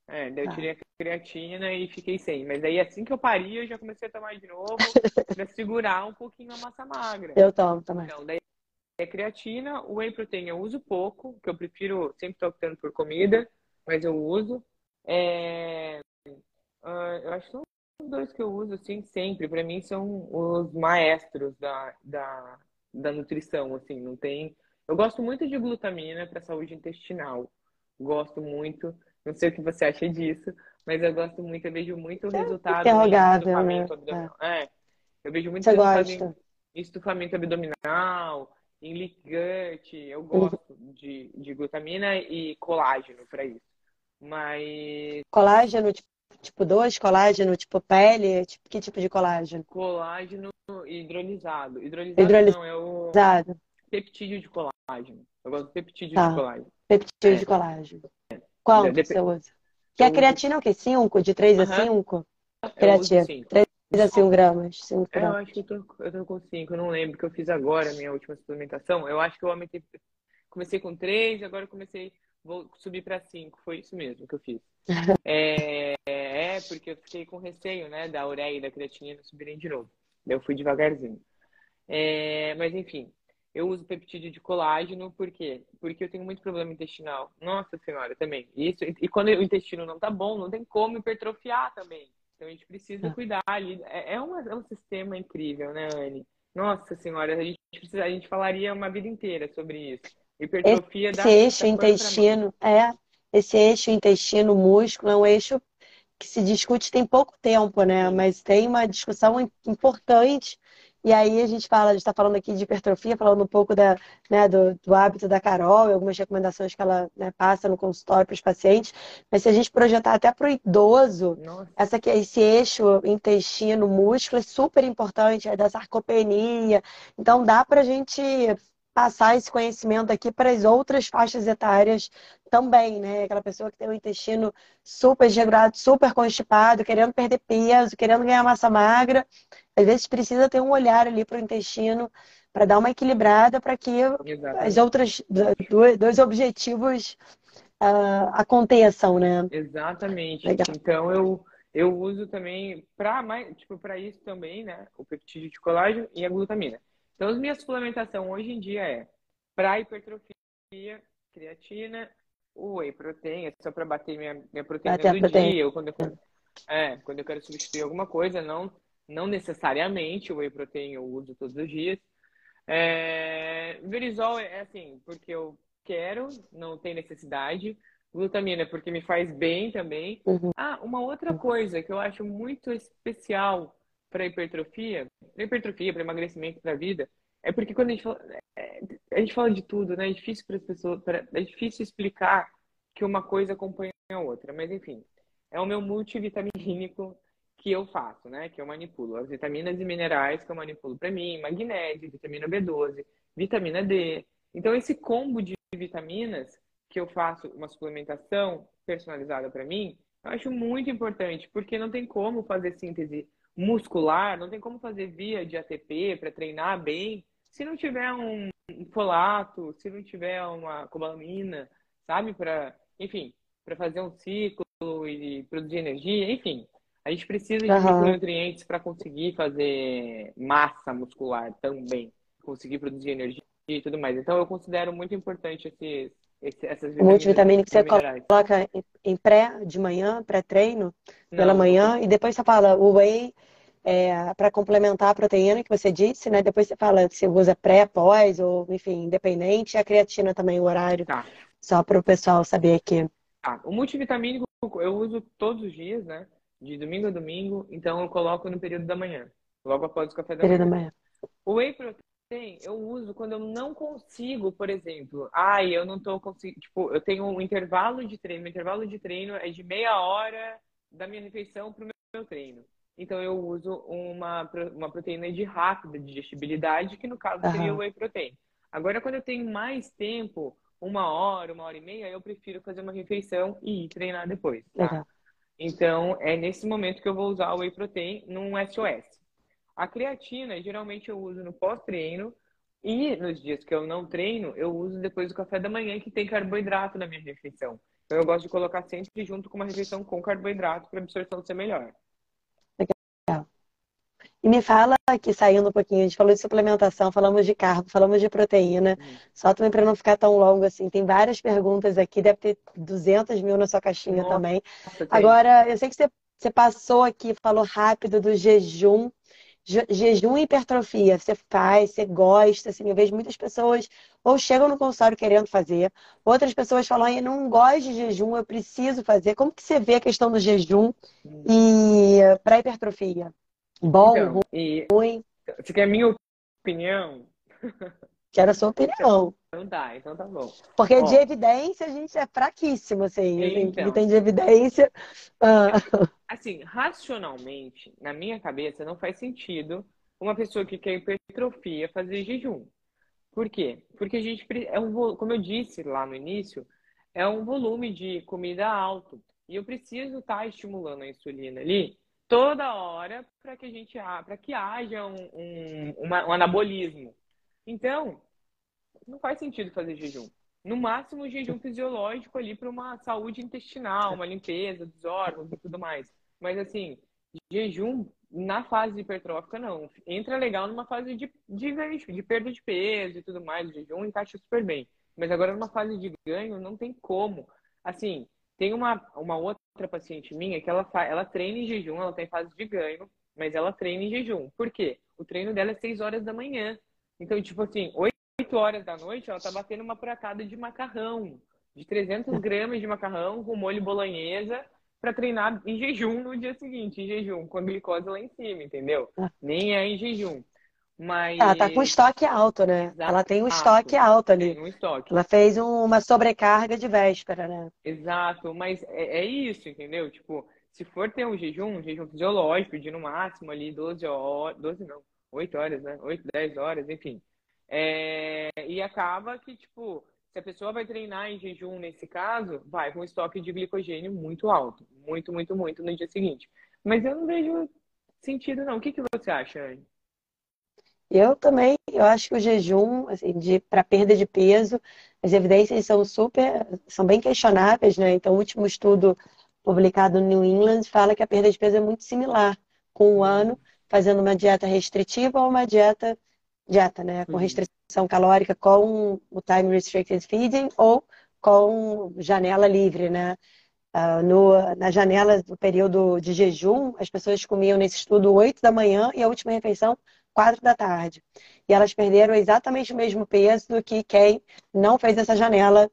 É, daí eu ah. tirei a creatina e fiquei sem. Mas aí assim que eu parei, eu já comecei a tomar de novo para segurar um pouquinho a massa magra. Eu tomo também. Então, daí é creatina, o whey protein eu uso pouco, que eu prefiro, sempre estou optando por comida, mas eu uso. É, uh, eu acho que são os dois que eu uso, assim, sempre. Para mim são os maestros da, da, da nutrição, assim, não tem... Eu gosto muito de glutamina para saúde intestinal. Gosto muito. Não sei o que você acha disso, mas eu gosto muito, eu vejo muito é resultado interrogável, né? É. Eu vejo muito você resultado gosta. em estufamento abdominal, em Lickgut, eu gosto de, de glutamina e colágeno para isso. Mas. Colágeno tipo 2, colágeno tipo pele? Tipo, que tipo de colágeno? Colágeno hidrolisado. Hidrolisado, hidrolisado. não, é o peptídeo de colágeno. Eu gosto do peptídeo tá. de colágeno. Peptídeo é. de colágeno. Qual Dep você usa? Que a creatina é o quê? 5? De 3 a 5? Creatina. 3 a 5 gramas. 5 é, eu acho que eu tô, eu tô com 5. Eu não lembro que eu fiz agora a minha última suplementação. Eu acho que eu aumentei. Comecei com 3, agora eu comecei. Vou subir para 5. Foi isso mesmo que eu fiz. é, é, porque eu fiquei com receio, né? Da ureia e da creatinina subirem de novo. Daí eu fui devagarzinho. É, mas enfim, eu uso peptídeo de colágeno, por quê? Porque eu tenho muito problema intestinal. Nossa senhora, também. Isso, e quando o intestino não tá bom, não tem como hipertrofiar também. Então a gente precisa é. cuidar ali. É, é, uma, é um sistema incrível, né, Anne? Nossa senhora, a gente, precisa, a gente falaria uma vida inteira sobre isso. Hipertrofia esse da eixo intestino, é, esse eixo intestino-músculo é um eixo que se discute tem pouco tempo, né? Mas tem uma discussão importante e aí a gente fala, a gente está falando aqui de hipertrofia, falando um pouco da, né, do, do hábito da Carol, algumas recomendações que ela né, passa no consultório para os pacientes. Mas se a gente projetar até para o idoso, essa esse eixo intestino, músculo é super importante, é da sarcopenia. Então dá para a gente passar esse conhecimento aqui para as outras faixas etárias também, né? Aquela pessoa que tem o intestino super desregulado, super constipado, querendo perder peso, querendo ganhar massa magra, às vezes precisa ter um olhar ali para o intestino para dar uma equilibrada para que Exatamente. as outras dois objetivos uh, aconteçam, né? Exatamente. Legal. Então eu eu uso também para mais tipo para isso também, né? O peptídeo de colágeno e a glutamina. Então, a minha suplementação hoje em dia é para hipertrofia, creatina, whey protein, é só para bater minha, minha proteína bater do proteína. dia, ou quando eu, é, quando eu quero substituir alguma coisa, não, não necessariamente o whey protein eu uso todos os dias. É, Verisol é assim, porque eu quero, não tem necessidade. Glutamina é porque me faz bem também. Uhum. Ah, uma outra coisa que eu acho muito especial para hipertrofia, para hipertrofia, para emagrecimento, para a vida, é porque quando a gente fala, é, a gente fala de tudo, né? É difícil para as pessoas, pra, é difícil explicar que uma coisa acompanha a outra, mas enfim, é o meu multivitamínico que eu faço, né? Que eu manipulo as vitaminas e minerais que eu manipulo para mim, magnésio, vitamina B12, vitamina D. Então esse combo de vitaminas que eu faço uma suplementação personalizada para mim, eu acho muito importante, porque não tem como fazer síntese muscular, não tem como fazer via de ATP para treinar bem se não tiver um folato, se não tiver uma cobalamina, sabe? Para, enfim, para fazer um ciclo e produzir energia, enfim. A gente precisa de uhum. nutrientes para conseguir fazer massa muscular também, conseguir produzir energia e tudo mais. Então, eu considero muito importante esses, esse, essas. O multivitamínico que você coloca em pré, de manhã, pré-treino, pela manhã, e depois você fala o whey é, para complementar a proteína que você disse, né? Depois você fala se usa pré, pós, ou enfim, independente. E a creatina também, o horário. Tá. Só para o pessoal saber aqui. Tá. O multivitamínico eu uso todos os dias, né? De domingo a domingo. Então eu coloco no período da manhã. Logo após o café da período manhã. Da manhã. O whey protein eu uso quando eu não consigo, por exemplo. Ai, eu não tô conseguindo. Tipo, eu tenho um intervalo de treino. Meu intervalo de treino é de meia hora da minha refeição pro meu treino. Então eu uso uma, uma proteína de rápida digestibilidade, que no caso seria uhum. o whey protein. Agora, quando eu tenho mais tempo, uma hora, uma hora e meia, eu prefiro fazer uma refeição e ir treinar depois. Tá? Uhum. Então, é nesse momento que eu vou usar o whey protein num SOS. A creatina, geralmente eu uso no pós-treino e nos dias que eu não treino, eu uso depois do café da manhã, que tem carboidrato na minha refeição. Então, eu gosto de colocar sempre junto com uma refeição com carboidrato para a absorção ser melhor. E me fala aqui, saindo um pouquinho, a gente falou de suplementação, falamos de carbo, falamos de proteína. Hum. Só também para não ficar tão longo assim, tem várias perguntas aqui, deve ter 200 mil na sua caixinha Nossa, também. Agora, eu sei que você, você passou aqui, falou rápido do jejum. Je, jejum e hipertrofia, você faz, você gosta, assim, eu vejo muitas pessoas ou chegam no consultório querendo fazer, outras pessoas falam, eu não gosto de jejum, eu preciso fazer. Como que você vê a questão do jejum hum. e para hipertrofia? Bom, então, ruim. Você quer a minha opinião? Quero a sua opinião. Então tá, então tá bom. Porque Ó, de evidência a gente é fraquíssimo, assim. Então, que tem de evidência. Ah. Assim, racionalmente, na minha cabeça, não faz sentido uma pessoa que quer hipertrofia fazer jejum. Por quê? Porque a gente é um como eu disse lá no início, é um volume de comida alto. E eu preciso estar tá estimulando a insulina ali toda hora para que a gente para que haja um, um, uma, um anabolismo. Então, não faz sentido fazer jejum. No máximo, jejum fisiológico ali para uma saúde intestinal, uma limpeza dos órgãos e tudo mais. Mas assim, jejum na fase hipertrófica não. Entra legal numa fase de, de ganho, de perda de peso e tudo mais. O jejum encaixa super bem. Mas agora numa fase de ganho não tem como. Assim, tem uma, uma outra paciente minha que ela, ela treina em jejum, ela tem fase de ganho, mas ela treina em jejum. Por quê? O treino dela é 6 horas da manhã. Então, tipo assim, 8 horas da noite, ela tá batendo uma pratada de macarrão, de 300 gramas de macarrão com molho bolonhesa para treinar em jejum no dia seguinte, em jejum, com a glicose lá em cima, entendeu? Ah. Nem é em jejum. Mas... Ela tá com estoque alto, né? Exato. Ela tem um estoque alto ali. Tem um estoque. Ela fez um, uma sobrecarga de véspera, né? Exato, mas é, é, isso, entendeu? Tipo, se for ter um jejum, um jejum fisiológico, de no máximo ali 12 horas, 12 não, 8 horas, né? 8, 10 horas, enfim. É... E acaba que, tipo, se a pessoa vai treinar em jejum nesse caso, vai com estoque de glicogênio muito alto. Muito, muito, muito no dia seguinte. Mas eu não vejo sentido, não. O que, que você acha, Anne? Eu também, eu acho que o jejum, assim, para perda de peso, as evidências são super, são bem questionáveis, né? Então, o último estudo publicado no New England fala que a perda de peso é muito similar com um ano fazendo uma dieta restritiva ou uma dieta dieta, né, com uhum. restrição calórica com o time restricted feeding ou com janela livre, né? Uh, no, na janela do período de jejum, as pessoas comiam nesse estudo 8 da manhã e a última refeição 4 da tarde. E elas perderam exatamente o mesmo peso do que quem não fez essa janela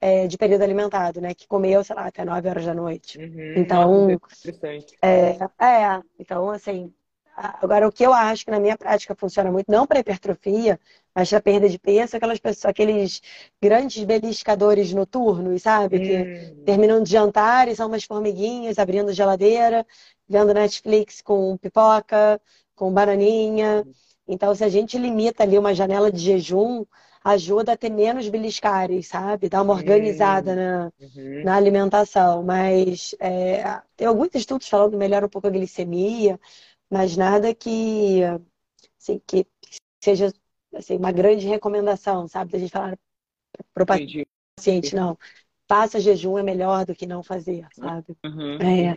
é, de período alimentado, né? Que comeu, sei lá, até 9 horas da noite. Uhum, então, é, é, então, assim, agora o que eu acho que na minha prática funciona muito, não para hipertrofia, mas para perda de peso, aquelas pessoas, aqueles grandes beliscadores noturnos, sabe? Que hum. terminam de jantar e são umas formiguinhas abrindo geladeira, vendo Netflix com pipoca, com bananinha. Então, se a gente limita ali uma janela de jejum, ajuda a ter menos beliscares, sabe? Dá uma organizada na, uhum. na alimentação. Mas é, tem alguns estudos falando que melhora um pouco a glicemia, mas nada que, assim, que seja assim, uma grande recomendação, sabe? Da gente falar para o paciente, não. Faça jejum é melhor do que não fazer, sabe? Uhum, é.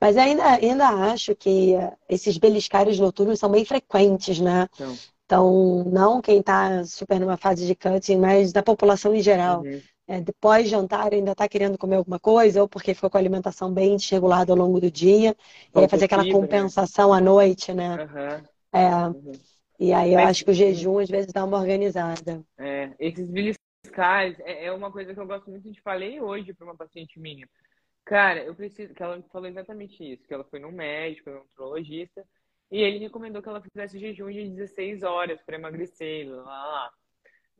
Mas ainda, ainda acho que esses beliscares noturnos são bem frequentes, né? Então, então não quem está super numa fase de cutting, mas da população em geral. Uhum. É, depois jantar ainda está querendo comer alguma coisa, ou porque ficou com a alimentação bem desregulada ao longo do dia, e aí fazer aquela né? compensação né? à noite, né? Uhum. É. Uhum. E aí eu Mas, acho que o jejum às vezes dá uma organizada. É, esses beliscares é, é uma coisa que eu gosto muito de falei hoje para uma paciente minha. Cara, eu preciso, que ela falou exatamente isso, que ela foi num médico, num nutrologista, e ele recomendou que ela fizesse jejum de 16 horas para emagrecer, lá, lá.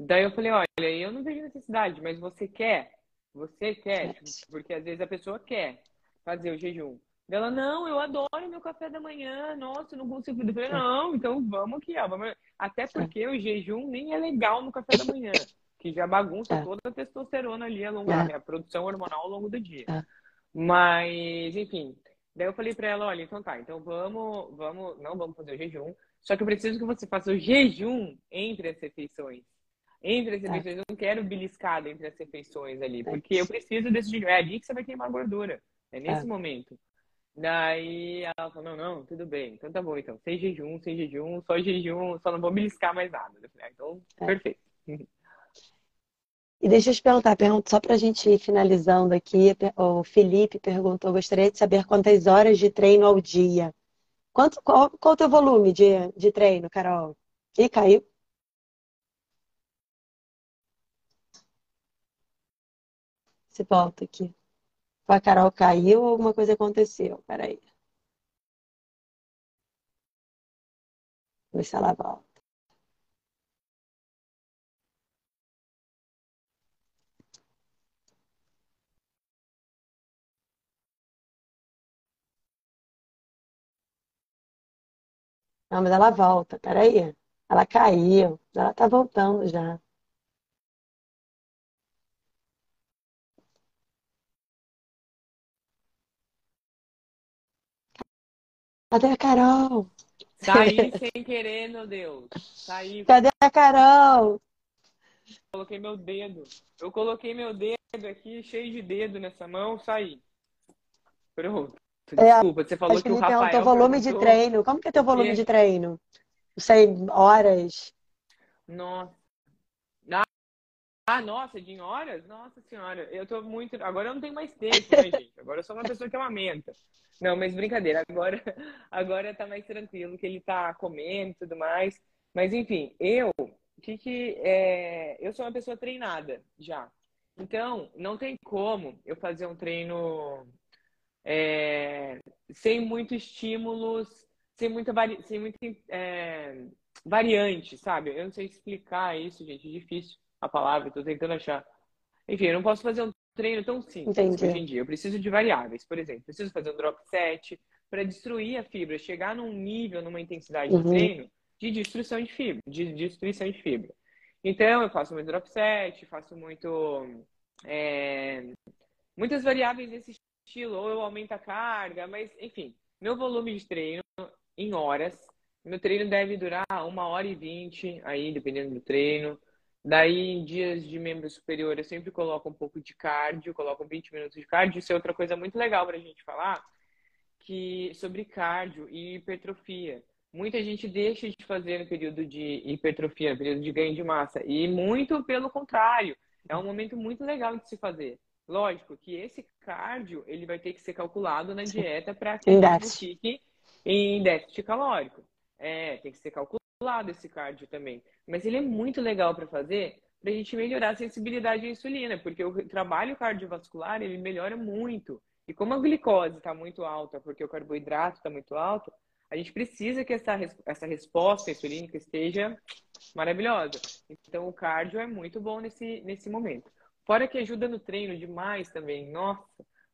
Daí eu falei, olha, eu não vejo necessidade, mas você quer? Você quer? Tipo, porque às vezes a pessoa quer fazer o jejum. Ela, não, eu adoro meu café da manhã, nossa, não consigo. Eu falei, não, então vamos aqui, ó. Vamos... Até porque o jejum nem é legal no café da manhã, que já bagunça é. toda a testosterona ali ao longo, é. a produção hormonal ao longo do dia. É. Mas, enfim, daí eu falei pra ela, olha, então tá, então vamos, vamos, não vamos fazer o jejum, só que eu preciso que você faça o jejum entre as refeições entre as é. refeições. Eu não quero beliscada entre as refeições ali, é. porque eu preciso desse jejum. É ali que você vai queimar gordura. É nesse é. momento. Daí ela falou, não, não, tudo bem. Então tá bom, então. Sem jejum, sem jejum, só jejum, só não vou beliscar mais nada. Ah, então, é. perfeito. E deixa eu te perguntar, pergunto só para a gente ir finalizando aqui. O Felipe perguntou: gostaria de saber quantas horas de treino ao dia. Quanto, qual, qual o teu volume de, de treino, Carol? Ih, caiu. Você volta aqui. A Carol caiu ou alguma coisa aconteceu? Peraí. Ver se ela volta. Não, mas ela volta, peraí. Ela caiu, ela tá voltando já. Cadê a Carol? Saí sem querer, meu Deus. Saí. Cadê a Carol? Coloquei meu dedo. Eu coloquei meu dedo aqui, cheio de dedo nessa mão, saí. Pronto. É, Desculpa, você falou que o Rafael... teu volume perguntou... de treino. Como que é teu volume e... de treino? Não sei, horas? Nossa. Ah, nossa, de horas? Nossa senhora, eu tô muito. Agora eu não tenho mais tempo, né, gente? Agora eu sou uma pessoa que amamenta. Não, mas brincadeira, agora, agora tá mais tranquilo, que ele tá comendo e tudo mais. Mas enfim, eu, que que é, eu sou uma pessoa treinada já. Então, não tem como eu fazer um treino é, sem muitos estímulos, sem muita, vari, sem muita é, variante, sabe? Eu não sei explicar isso, gente, é difícil a palavra, estou tentando achar. Enfim, eu não posso fazer um treino tão simples Entendi. hoje em dia. Eu preciso de variáveis, por exemplo, preciso fazer um drop set para destruir a fibra, chegar num nível, numa intensidade uhum. de treino de destruição de fibra, de destruição de fibra. Então, eu faço muito drop set, faço muito é, muitas variáveis desse estilo, ou eu aumento a carga, mas enfim, meu volume de treino em horas Meu treino deve durar uma hora e vinte, aí, dependendo do treino. Daí, em dias de membro superior, eu sempre coloco um pouco de cardio, coloco 20 minutos de cardio. Isso é outra coisa muito legal para a gente falar, que sobre cardio e hipertrofia. Muita gente deixa de fazer no período de hipertrofia, no período de ganho de massa. E muito pelo contrário. É um momento muito legal de se fazer. Lógico que esse cardio, ele vai ter que ser calculado na dieta para que ele fique em déficit calórico. É, tem que ser calculado esse cardio também. Mas ele é muito legal para fazer para a gente melhorar a sensibilidade à insulina, porque o trabalho cardiovascular, ele melhora muito. E como a glicose está muito alta, porque o carboidrato está muito alto, a gente precisa que essa, essa resposta insulínica esteja maravilhosa. Então, o cardio é muito bom nesse, nesse momento. Fora que ajuda no treino demais também. Nossa,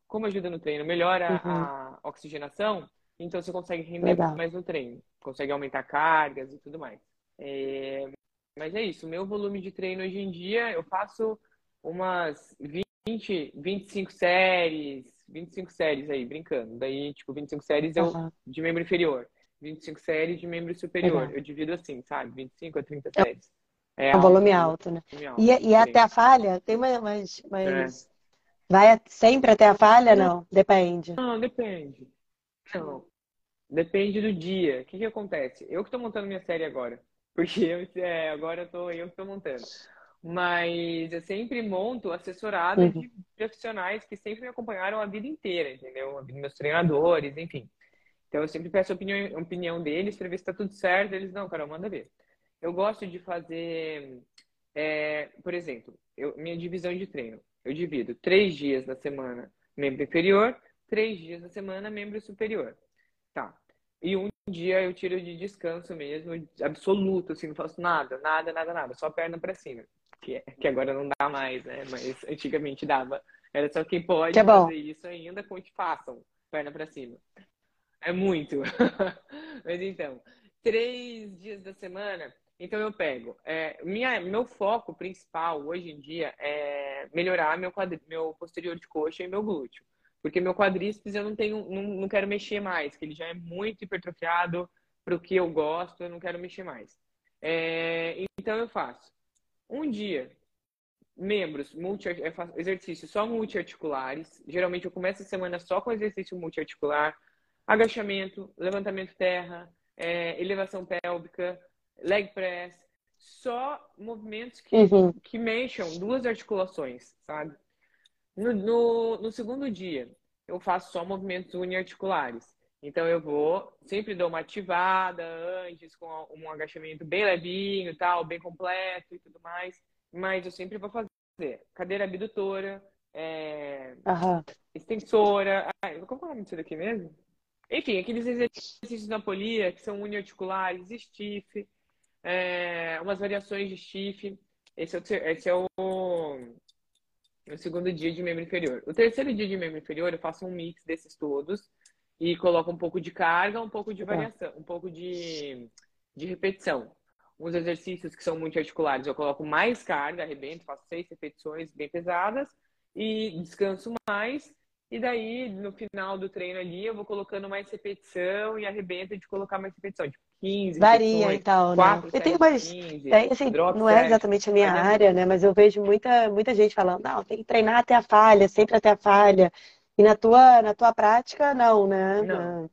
como ajuda no treino? Melhora uhum. a oxigenação, então você consegue render Legal. mais no treino. Consegue aumentar cargas e tudo mais. É... Mas é isso. Meu volume de treino hoje em dia, eu faço umas 20, 25 séries, 25 séries aí, brincando. Daí, tipo, 25 séries eu, uhum. de membro inferior. 25 séries de membro superior. Legal. Eu divido assim, sabe? 25 a 30 séries. É, é um volume alto, né? Alto, e, e até a falha, tem mais. mais, mais... É. Vai sempre até a falha? Não, depende. Não, depende. Não. Depende do dia. O que, que acontece? Eu que estou montando minha série agora. Porque eu, é, agora eu, tô, eu que estou montando. Mas eu sempre monto assessorada uhum. de profissionais que sempre me acompanharam a vida inteira, entendeu? Meus treinadores, enfim. Então eu sempre peço a opinião, opinião deles para ver se está tudo certo. Eles, não, Carol, manda ver. Eu gosto de fazer, é, por exemplo, eu, minha divisão de treino. Eu divido três dias na semana membro inferior, três dias na semana membro superior. Tá. E um dia eu tiro de descanso mesmo, absoluto, assim, não faço nada, nada, nada, nada, só perna para cima. Que, é, que agora não dá mais, né? Mas antigamente dava. Era só quem pode que é fazer isso ainda, com que façam perna para cima. É muito. Mas então, três dias da semana então eu pego. É, minha, meu foco principal hoje em dia é melhorar meu, quadri, meu posterior de coxa e meu glúteo. Porque meu quadríceps eu não tenho, não, não quero mexer mais, que ele já é muito hipertrofiado para o que eu gosto, eu não quero mexer mais. É, então eu faço um dia membros, multi, exercícios só multiarticulares. Geralmente eu começo a semana só com exercício multiarticular, agachamento, levantamento terra, é, elevação pélvica, leg press, só movimentos que, uhum. que mexam duas articulações, sabe? No, no, no, segundo dia, eu faço só movimentos uniarticulares. Então eu vou, sempre dou uma ativada antes, com um agachamento bem levinho, tal, bem completo e tudo mais. Mas eu sempre vou fazer cadeira abdutora, é, uhum. extensora. Ai, como é o nome disso daqui mesmo? Enfim, aqueles exercícios na polia que são uniarticulares, stiff é, umas variações de stiff. Esse é, o, esse é o, o, segundo dia de membro inferior. O terceiro dia de membro inferior, eu faço um mix desses todos e coloco um pouco de carga, um pouco de tá. variação, um pouco de, de repetição. Uns exercícios que são muito articulares, eu coloco mais carga, arrebento, faço seis repetições bem pesadas e descanso mais. E daí, no final do treino ali, eu vou colocando mais repetição e arrebento de colocar mais repetição. Tipo, 15, Varia e tal, 4, né? 7, eu tenho mais. 15, tem, assim, não é exatamente a minha é área, né? Mas eu vejo muita, muita gente falando, não, tem que treinar até a falha, sempre até a falha. E na tua, na tua prática, não, né? Não.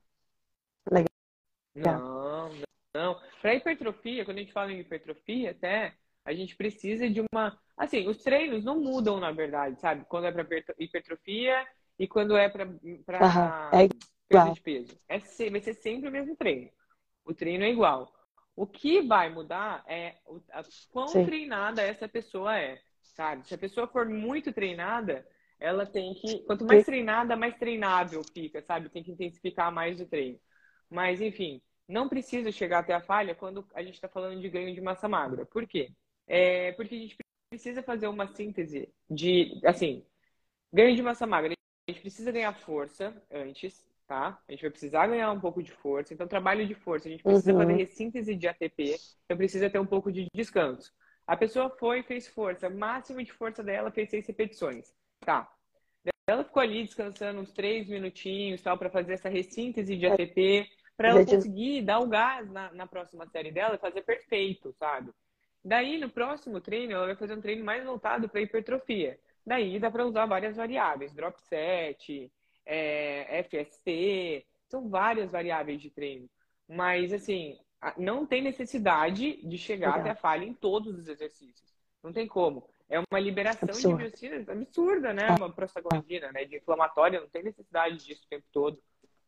Legal. Não, não. Para hipertrofia, quando a gente fala em hipertrofia, até a gente precisa de uma. Assim, os treinos não mudam, na verdade, sabe? Quando é para hipertrofia e quando é para uhum. é perda de peso. É, vai ser sempre o mesmo treino. O treino é igual. O que vai mudar é o a, quão Sim. treinada essa pessoa é, sabe? Se a pessoa for muito treinada, ela tem que. Quanto mais treinada, mais treinável fica, sabe? Tem que intensificar mais o treino. Mas, enfim, não precisa chegar até a falha quando a gente está falando de ganho de massa magra. Por quê? É porque a gente precisa fazer uma síntese de, assim, ganho de massa magra. A gente precisa ganhar força antes, tá? A gente vai precisar ganhar um pouco de força. Então, trabalho de força, a gente precisa uhum. fazer ressíntese de ATP, então precisa ter um pouco de descanso. A pessoa foi e fez força, máximo de força dela fez seis repetições, tá? Ela ficou ali descansando uns três minutinhos, tal, para fazer essa ressíntese de ATP, para ela conseguir dar o gás na, na próxima série dela e fazer perfeito, sabe? Daí, no próximo treino, ela vai fazer um treino mais voltado para hipertrofia. Daí dá para usar várias variáveis, drop set, é, FST, são várias variáveis de treino. Mas, assim, não tem necessidade de chegar Legal. até a falha em todos os exercícios. Não tem como. É uma liberação Absurdo. de biocinas absurda, né? Uma prostaglandina, né? De inflamatória, não tem necessidade disso o tempo todo.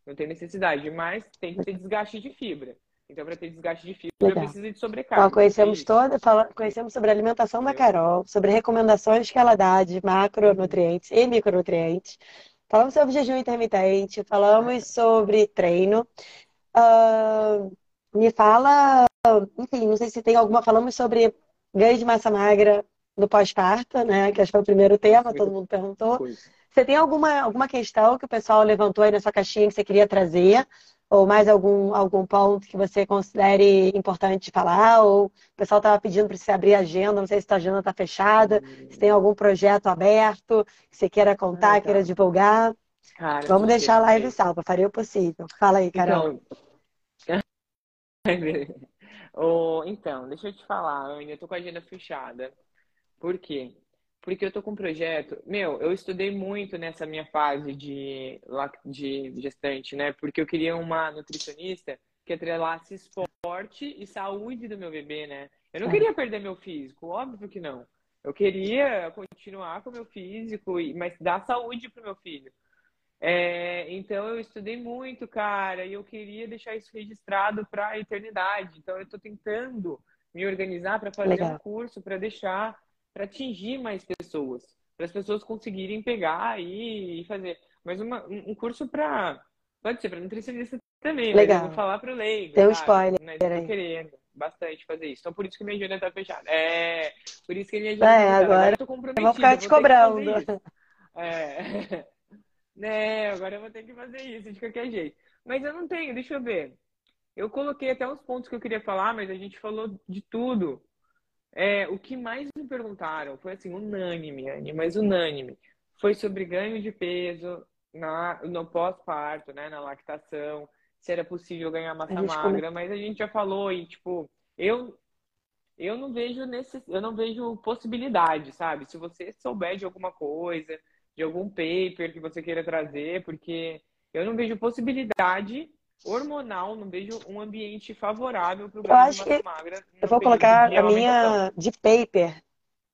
Não tem necessidade, mas tem que ter desgaste de fibra. Então, para ter desgaste de fibra, Legal. precisa de sobrecarga. conhecemos toda, fala, conhecemos sobre a alimentação da Carol, sobre recomendações que ela dá de macronutrientes e micronutrientes. Falamos sobre jejum intermitente, falamos sobre treino. Uh, me fala, enfim, não sei se tem alguma. Falamos sobre ganho de massa magra no pós-parto, né? Que acho que foi o primeiro tema, todo mundo perguntou. Você tem alguma, alguma questão que o pessoal levantou aí na sua caixinha que você queria trazer? Ou mais algum, algum ponto que você considere importante falar? Ou o pessoal estava pedindo para você abrir a agenda, não sei se a agenda está fechada, hum. se tem algum projeto aberto que você queira contar, ah, tá. queira divulgar. Cara, Vamos deixar a live salva, farei o possível. Fala aí, Carol. Então, oh, então deixa eu te falar, eu tô com a agenda fechada. Por quê? Porque eu tô com um projeto. Meu, eu estudei muito nessa minha fase de, de gestante, né? Porque eu queria uma nutricionista que atrelasse esporte e saúde do meu bebê, né? Eu não queria perder meu físico, óbvio que não. Eu queria continuar com o meu físico, mas dar saúde pro meu filho. É, então eu estudei muito, cara, e eu queria deixar isso registrado para a eternidade. Então eu estou tentando me organizar para fazer Legal. um curso para deixar para atingir mais pessoas, para as pessoas conseguirem pegar e, fazer. Mas uma, um curso para. Pode ser para nutricionista também, Legal. vou falar para o leigo. Tem um spoiler. Mas eu tô querendo bastante fazer isso. Então por isso que minha agenda está fechada. É, por isso que minha agenda é, tá agora, agora eu tô comprometida. Eu vou ficar te cobrando. É. é, agora eu vou ter que fazer isso de qualquer jeito. Mas eu não tenho, deixa eu ver. Eu coloquei até uns pontos que eu queria falar, mas a gente falou de tudo. É, o que mais me perguntaram foi assim, unânime, Anne, mas unânime. Foi sobre ganho de peso na, no pós-parto, né? Na lactação, se era possível ganhar massa magra, mas a gente já falou e, tipo, eu eu não vejo nesse, eu não vejo possibilidade, sabe? Se você souber de alguma coisa, de algum paper que você queira trazer, porque eu não vejo possibilidade hormonal, não vejo um ambiente favorável para o ganho de massa magra. Eu vou colocar a minha de paper.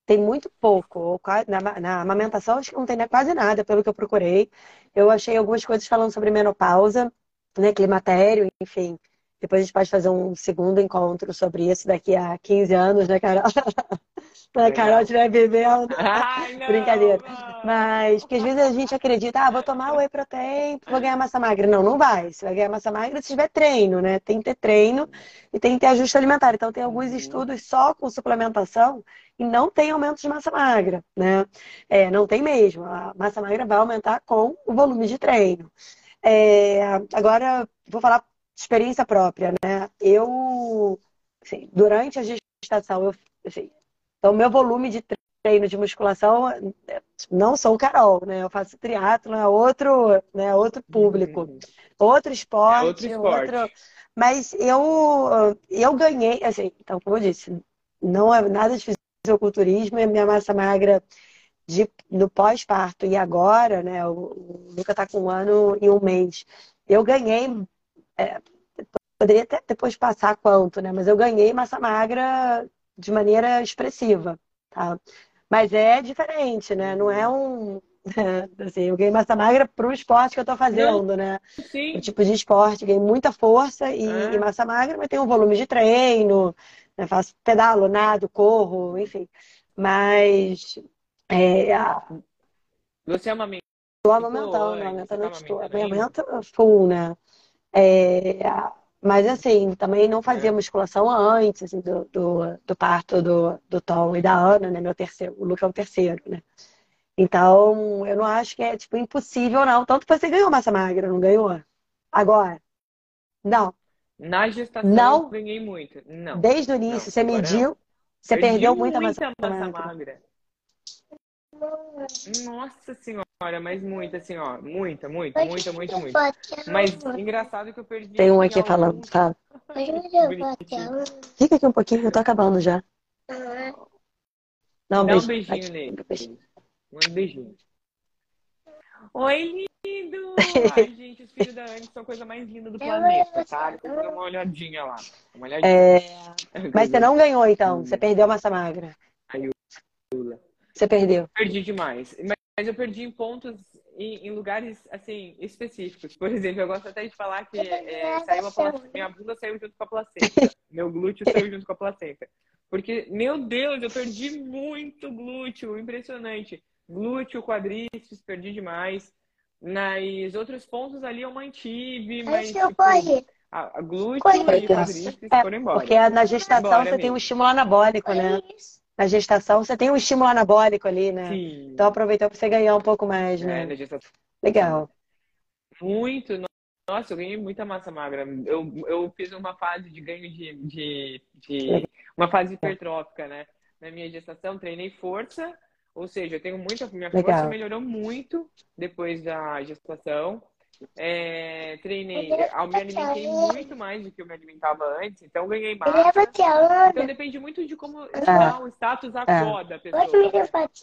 Tem muito pouco. Na, na amamentação, acho que não tem quase nada, pelo que eu procurei. Eu achei algumas coisas falando sobre menopausa, né, climatério, enfim. Depois a gente pode fazer um segundo encontro sobre isso daqui a 15 anos, né, Carol? A Carol estiver bebendo. Ai, não, Brincadeira. Não. Mas, porque às vezes a gente acredita, ah, vou tomar whey protein, vou ganhar massa magra. Não, não vai. Você vai ganhar massa magra se tiver treino, né? Tem que ter treino e tem que ter ajuste alimentar. Então, tem alguns uhum. estudos só com suplementação e não tem aumento de massa magra, né? É, não tem mesmo. A massa magra vai aumentar com o volume de treino. É, agora, vou falar experiência própria, né? Eu, assim, durante a gestação, eu, assim, então meu volume de treino de musculação, não sou Carol, né? Eu faço triatlo, é outro, né? Outro público, uhum. outro esporte, é outro esporte. Outro... Mas eu, eu ganhei, assim, então, como eu disse, não é nada de fisiculturismo, é minha massa magra de, no pós-parto e agora, né? O, o Luca tá com um ano e um mês. Eu ganhei é, poderia até depois passar quanto, né? Mas eu ganhei massa magra de maneira expressiva, tá? Mas é diferente, né? Não é um. assim, eu ganhei massa magra para o esporte que eu estou fazendo, né? Sim. O tipo de esporte, ganhei muita força e, é. e massa magra, mas tem um volume de treino, né? faço pedalo, nado, corro, enfim. Mas. É, a... Você amamenta? Estou amamentando, amamentando, estou. Amamento full, né? É, mas assim, também não fazia é. musculação antes assim, do, do, do, parto do, do Tom e da Ana, né? Meu terceiro, o Luca é o terceiro, né? Então, eu não acho que é tipo impossível, não. Tanto que você ganhou massa magra, não ganhou? Agora, não. Na gestação não, ganhei muito. Não. Desde o início, não, você mediu, você perdeu muita, muita massa, massa magra. magra. Nossa senhora, mas muita, assim, ó. Muita, muita, muita, muita, muita. Mas engraçado que eu perdi. Tem um aqui falando, fala. Fica aqui um pouquinho, eu tô acabando já. Dá um, Dá um beijinho nele. Um beijinho. Oi, lindo! Ai, gente, os filhos da Anne são a coisa mais linda do planeta, tá? Dá uma olhadinha lá. Uma olhadinha. É... Mas você não ganhou, então. Você perdeu a massa magra. Você perdeu. Perdi demais. Mas eu perdi em pontos, em, em, lugares, assim, específicos. Por exemplo, eu gosto até de falar que é, saiu a minha bunda saiu junto com a placenta. Meu glúteo saiu junto com a placenta. Porque, meu Deus, eu perdi muito glúteo. Impressionante. Glúteo, quadríceps, perdi demais. Nas outros pontos ali eu mantive, mas... Tipo, a, a glúteo e quadríceps é, foram embora. Porque na gestação embora você mesmo. tem um estímulo anabólico, né? Na gestação, você tem um estímulo anabólico ali, né? Sim. Então aproveitou para você ganhar um pouco mais, né? É, na gestação. Legal. Muito. Nossa, eu ganhei muita massa magra. Eu, eu fiz uma fase de ganho de, de, de uma fase hipertrófica, né? Na minha gestação, treinei força, ou seja, eu tenho muita. Minha Legal. força melhorou muito depois da gestação. É, treinei, eu me alimentei muito mais do que eu me alimentava antes, então ganhei massa. Então depende muito de como está o status acorda a pessoa.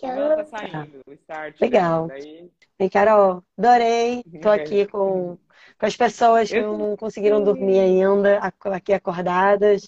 Ela tá saindo, o start. Legal. Daí... E Carol, adorei. Tô aqui com, com as pessoas que não conseguiram dormir ainda, aqui acordadas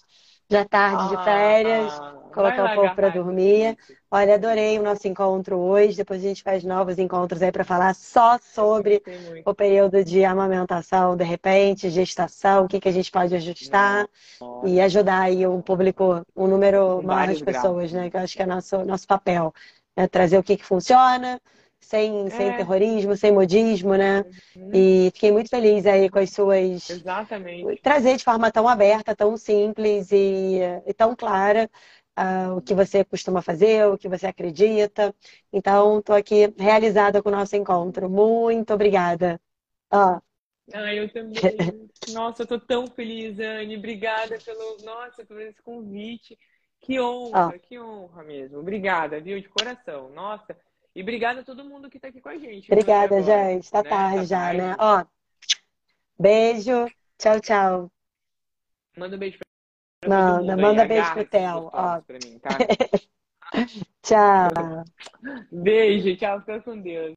já tarde de férias, ah, colocar o povo para dormir. Olha, adorei o nosso encontro hoje. Depois a gente faz novos encontros aí para falar só sobre o período de amamentação, de repente, gestação, o que, que a gente pode ajustar Nossa. e ajudar aí um público, um número maior de pessoas, graus. né? Que eu acho que é nosso, nosso papel. É trazer o que, que funciona, sem, é. sem terrorismo, sem modismo, né? Uhum. E fiquei muito feliz aí com as suas. Exatamente. Trazer de forma tão aberta, tão simples e, e tão clara uh, o que você costuma fazer, o que você acredita. Então, estou aqui realizada com o nosso encontro. Muito obrigada. Ah. Ah, eu também. Nossa, eu tô tão feliz, Anne. Obrigada pelo, nossa, por esse convite. Que honra, ah. que honra mesmo. Obrigada, viu? De coração. Nossa, e obrigada a todo mundo que está aqui com a gente. Obrigada, agora, gente. Tá né? tarde tá já, tarde. né? Ó, beijo. Tchau, tchau. Manda um beijo pra Manda, manda beijo pro Theo. Ó. Mim, tá? tchau. Beijo, tchau. Fica com Deus.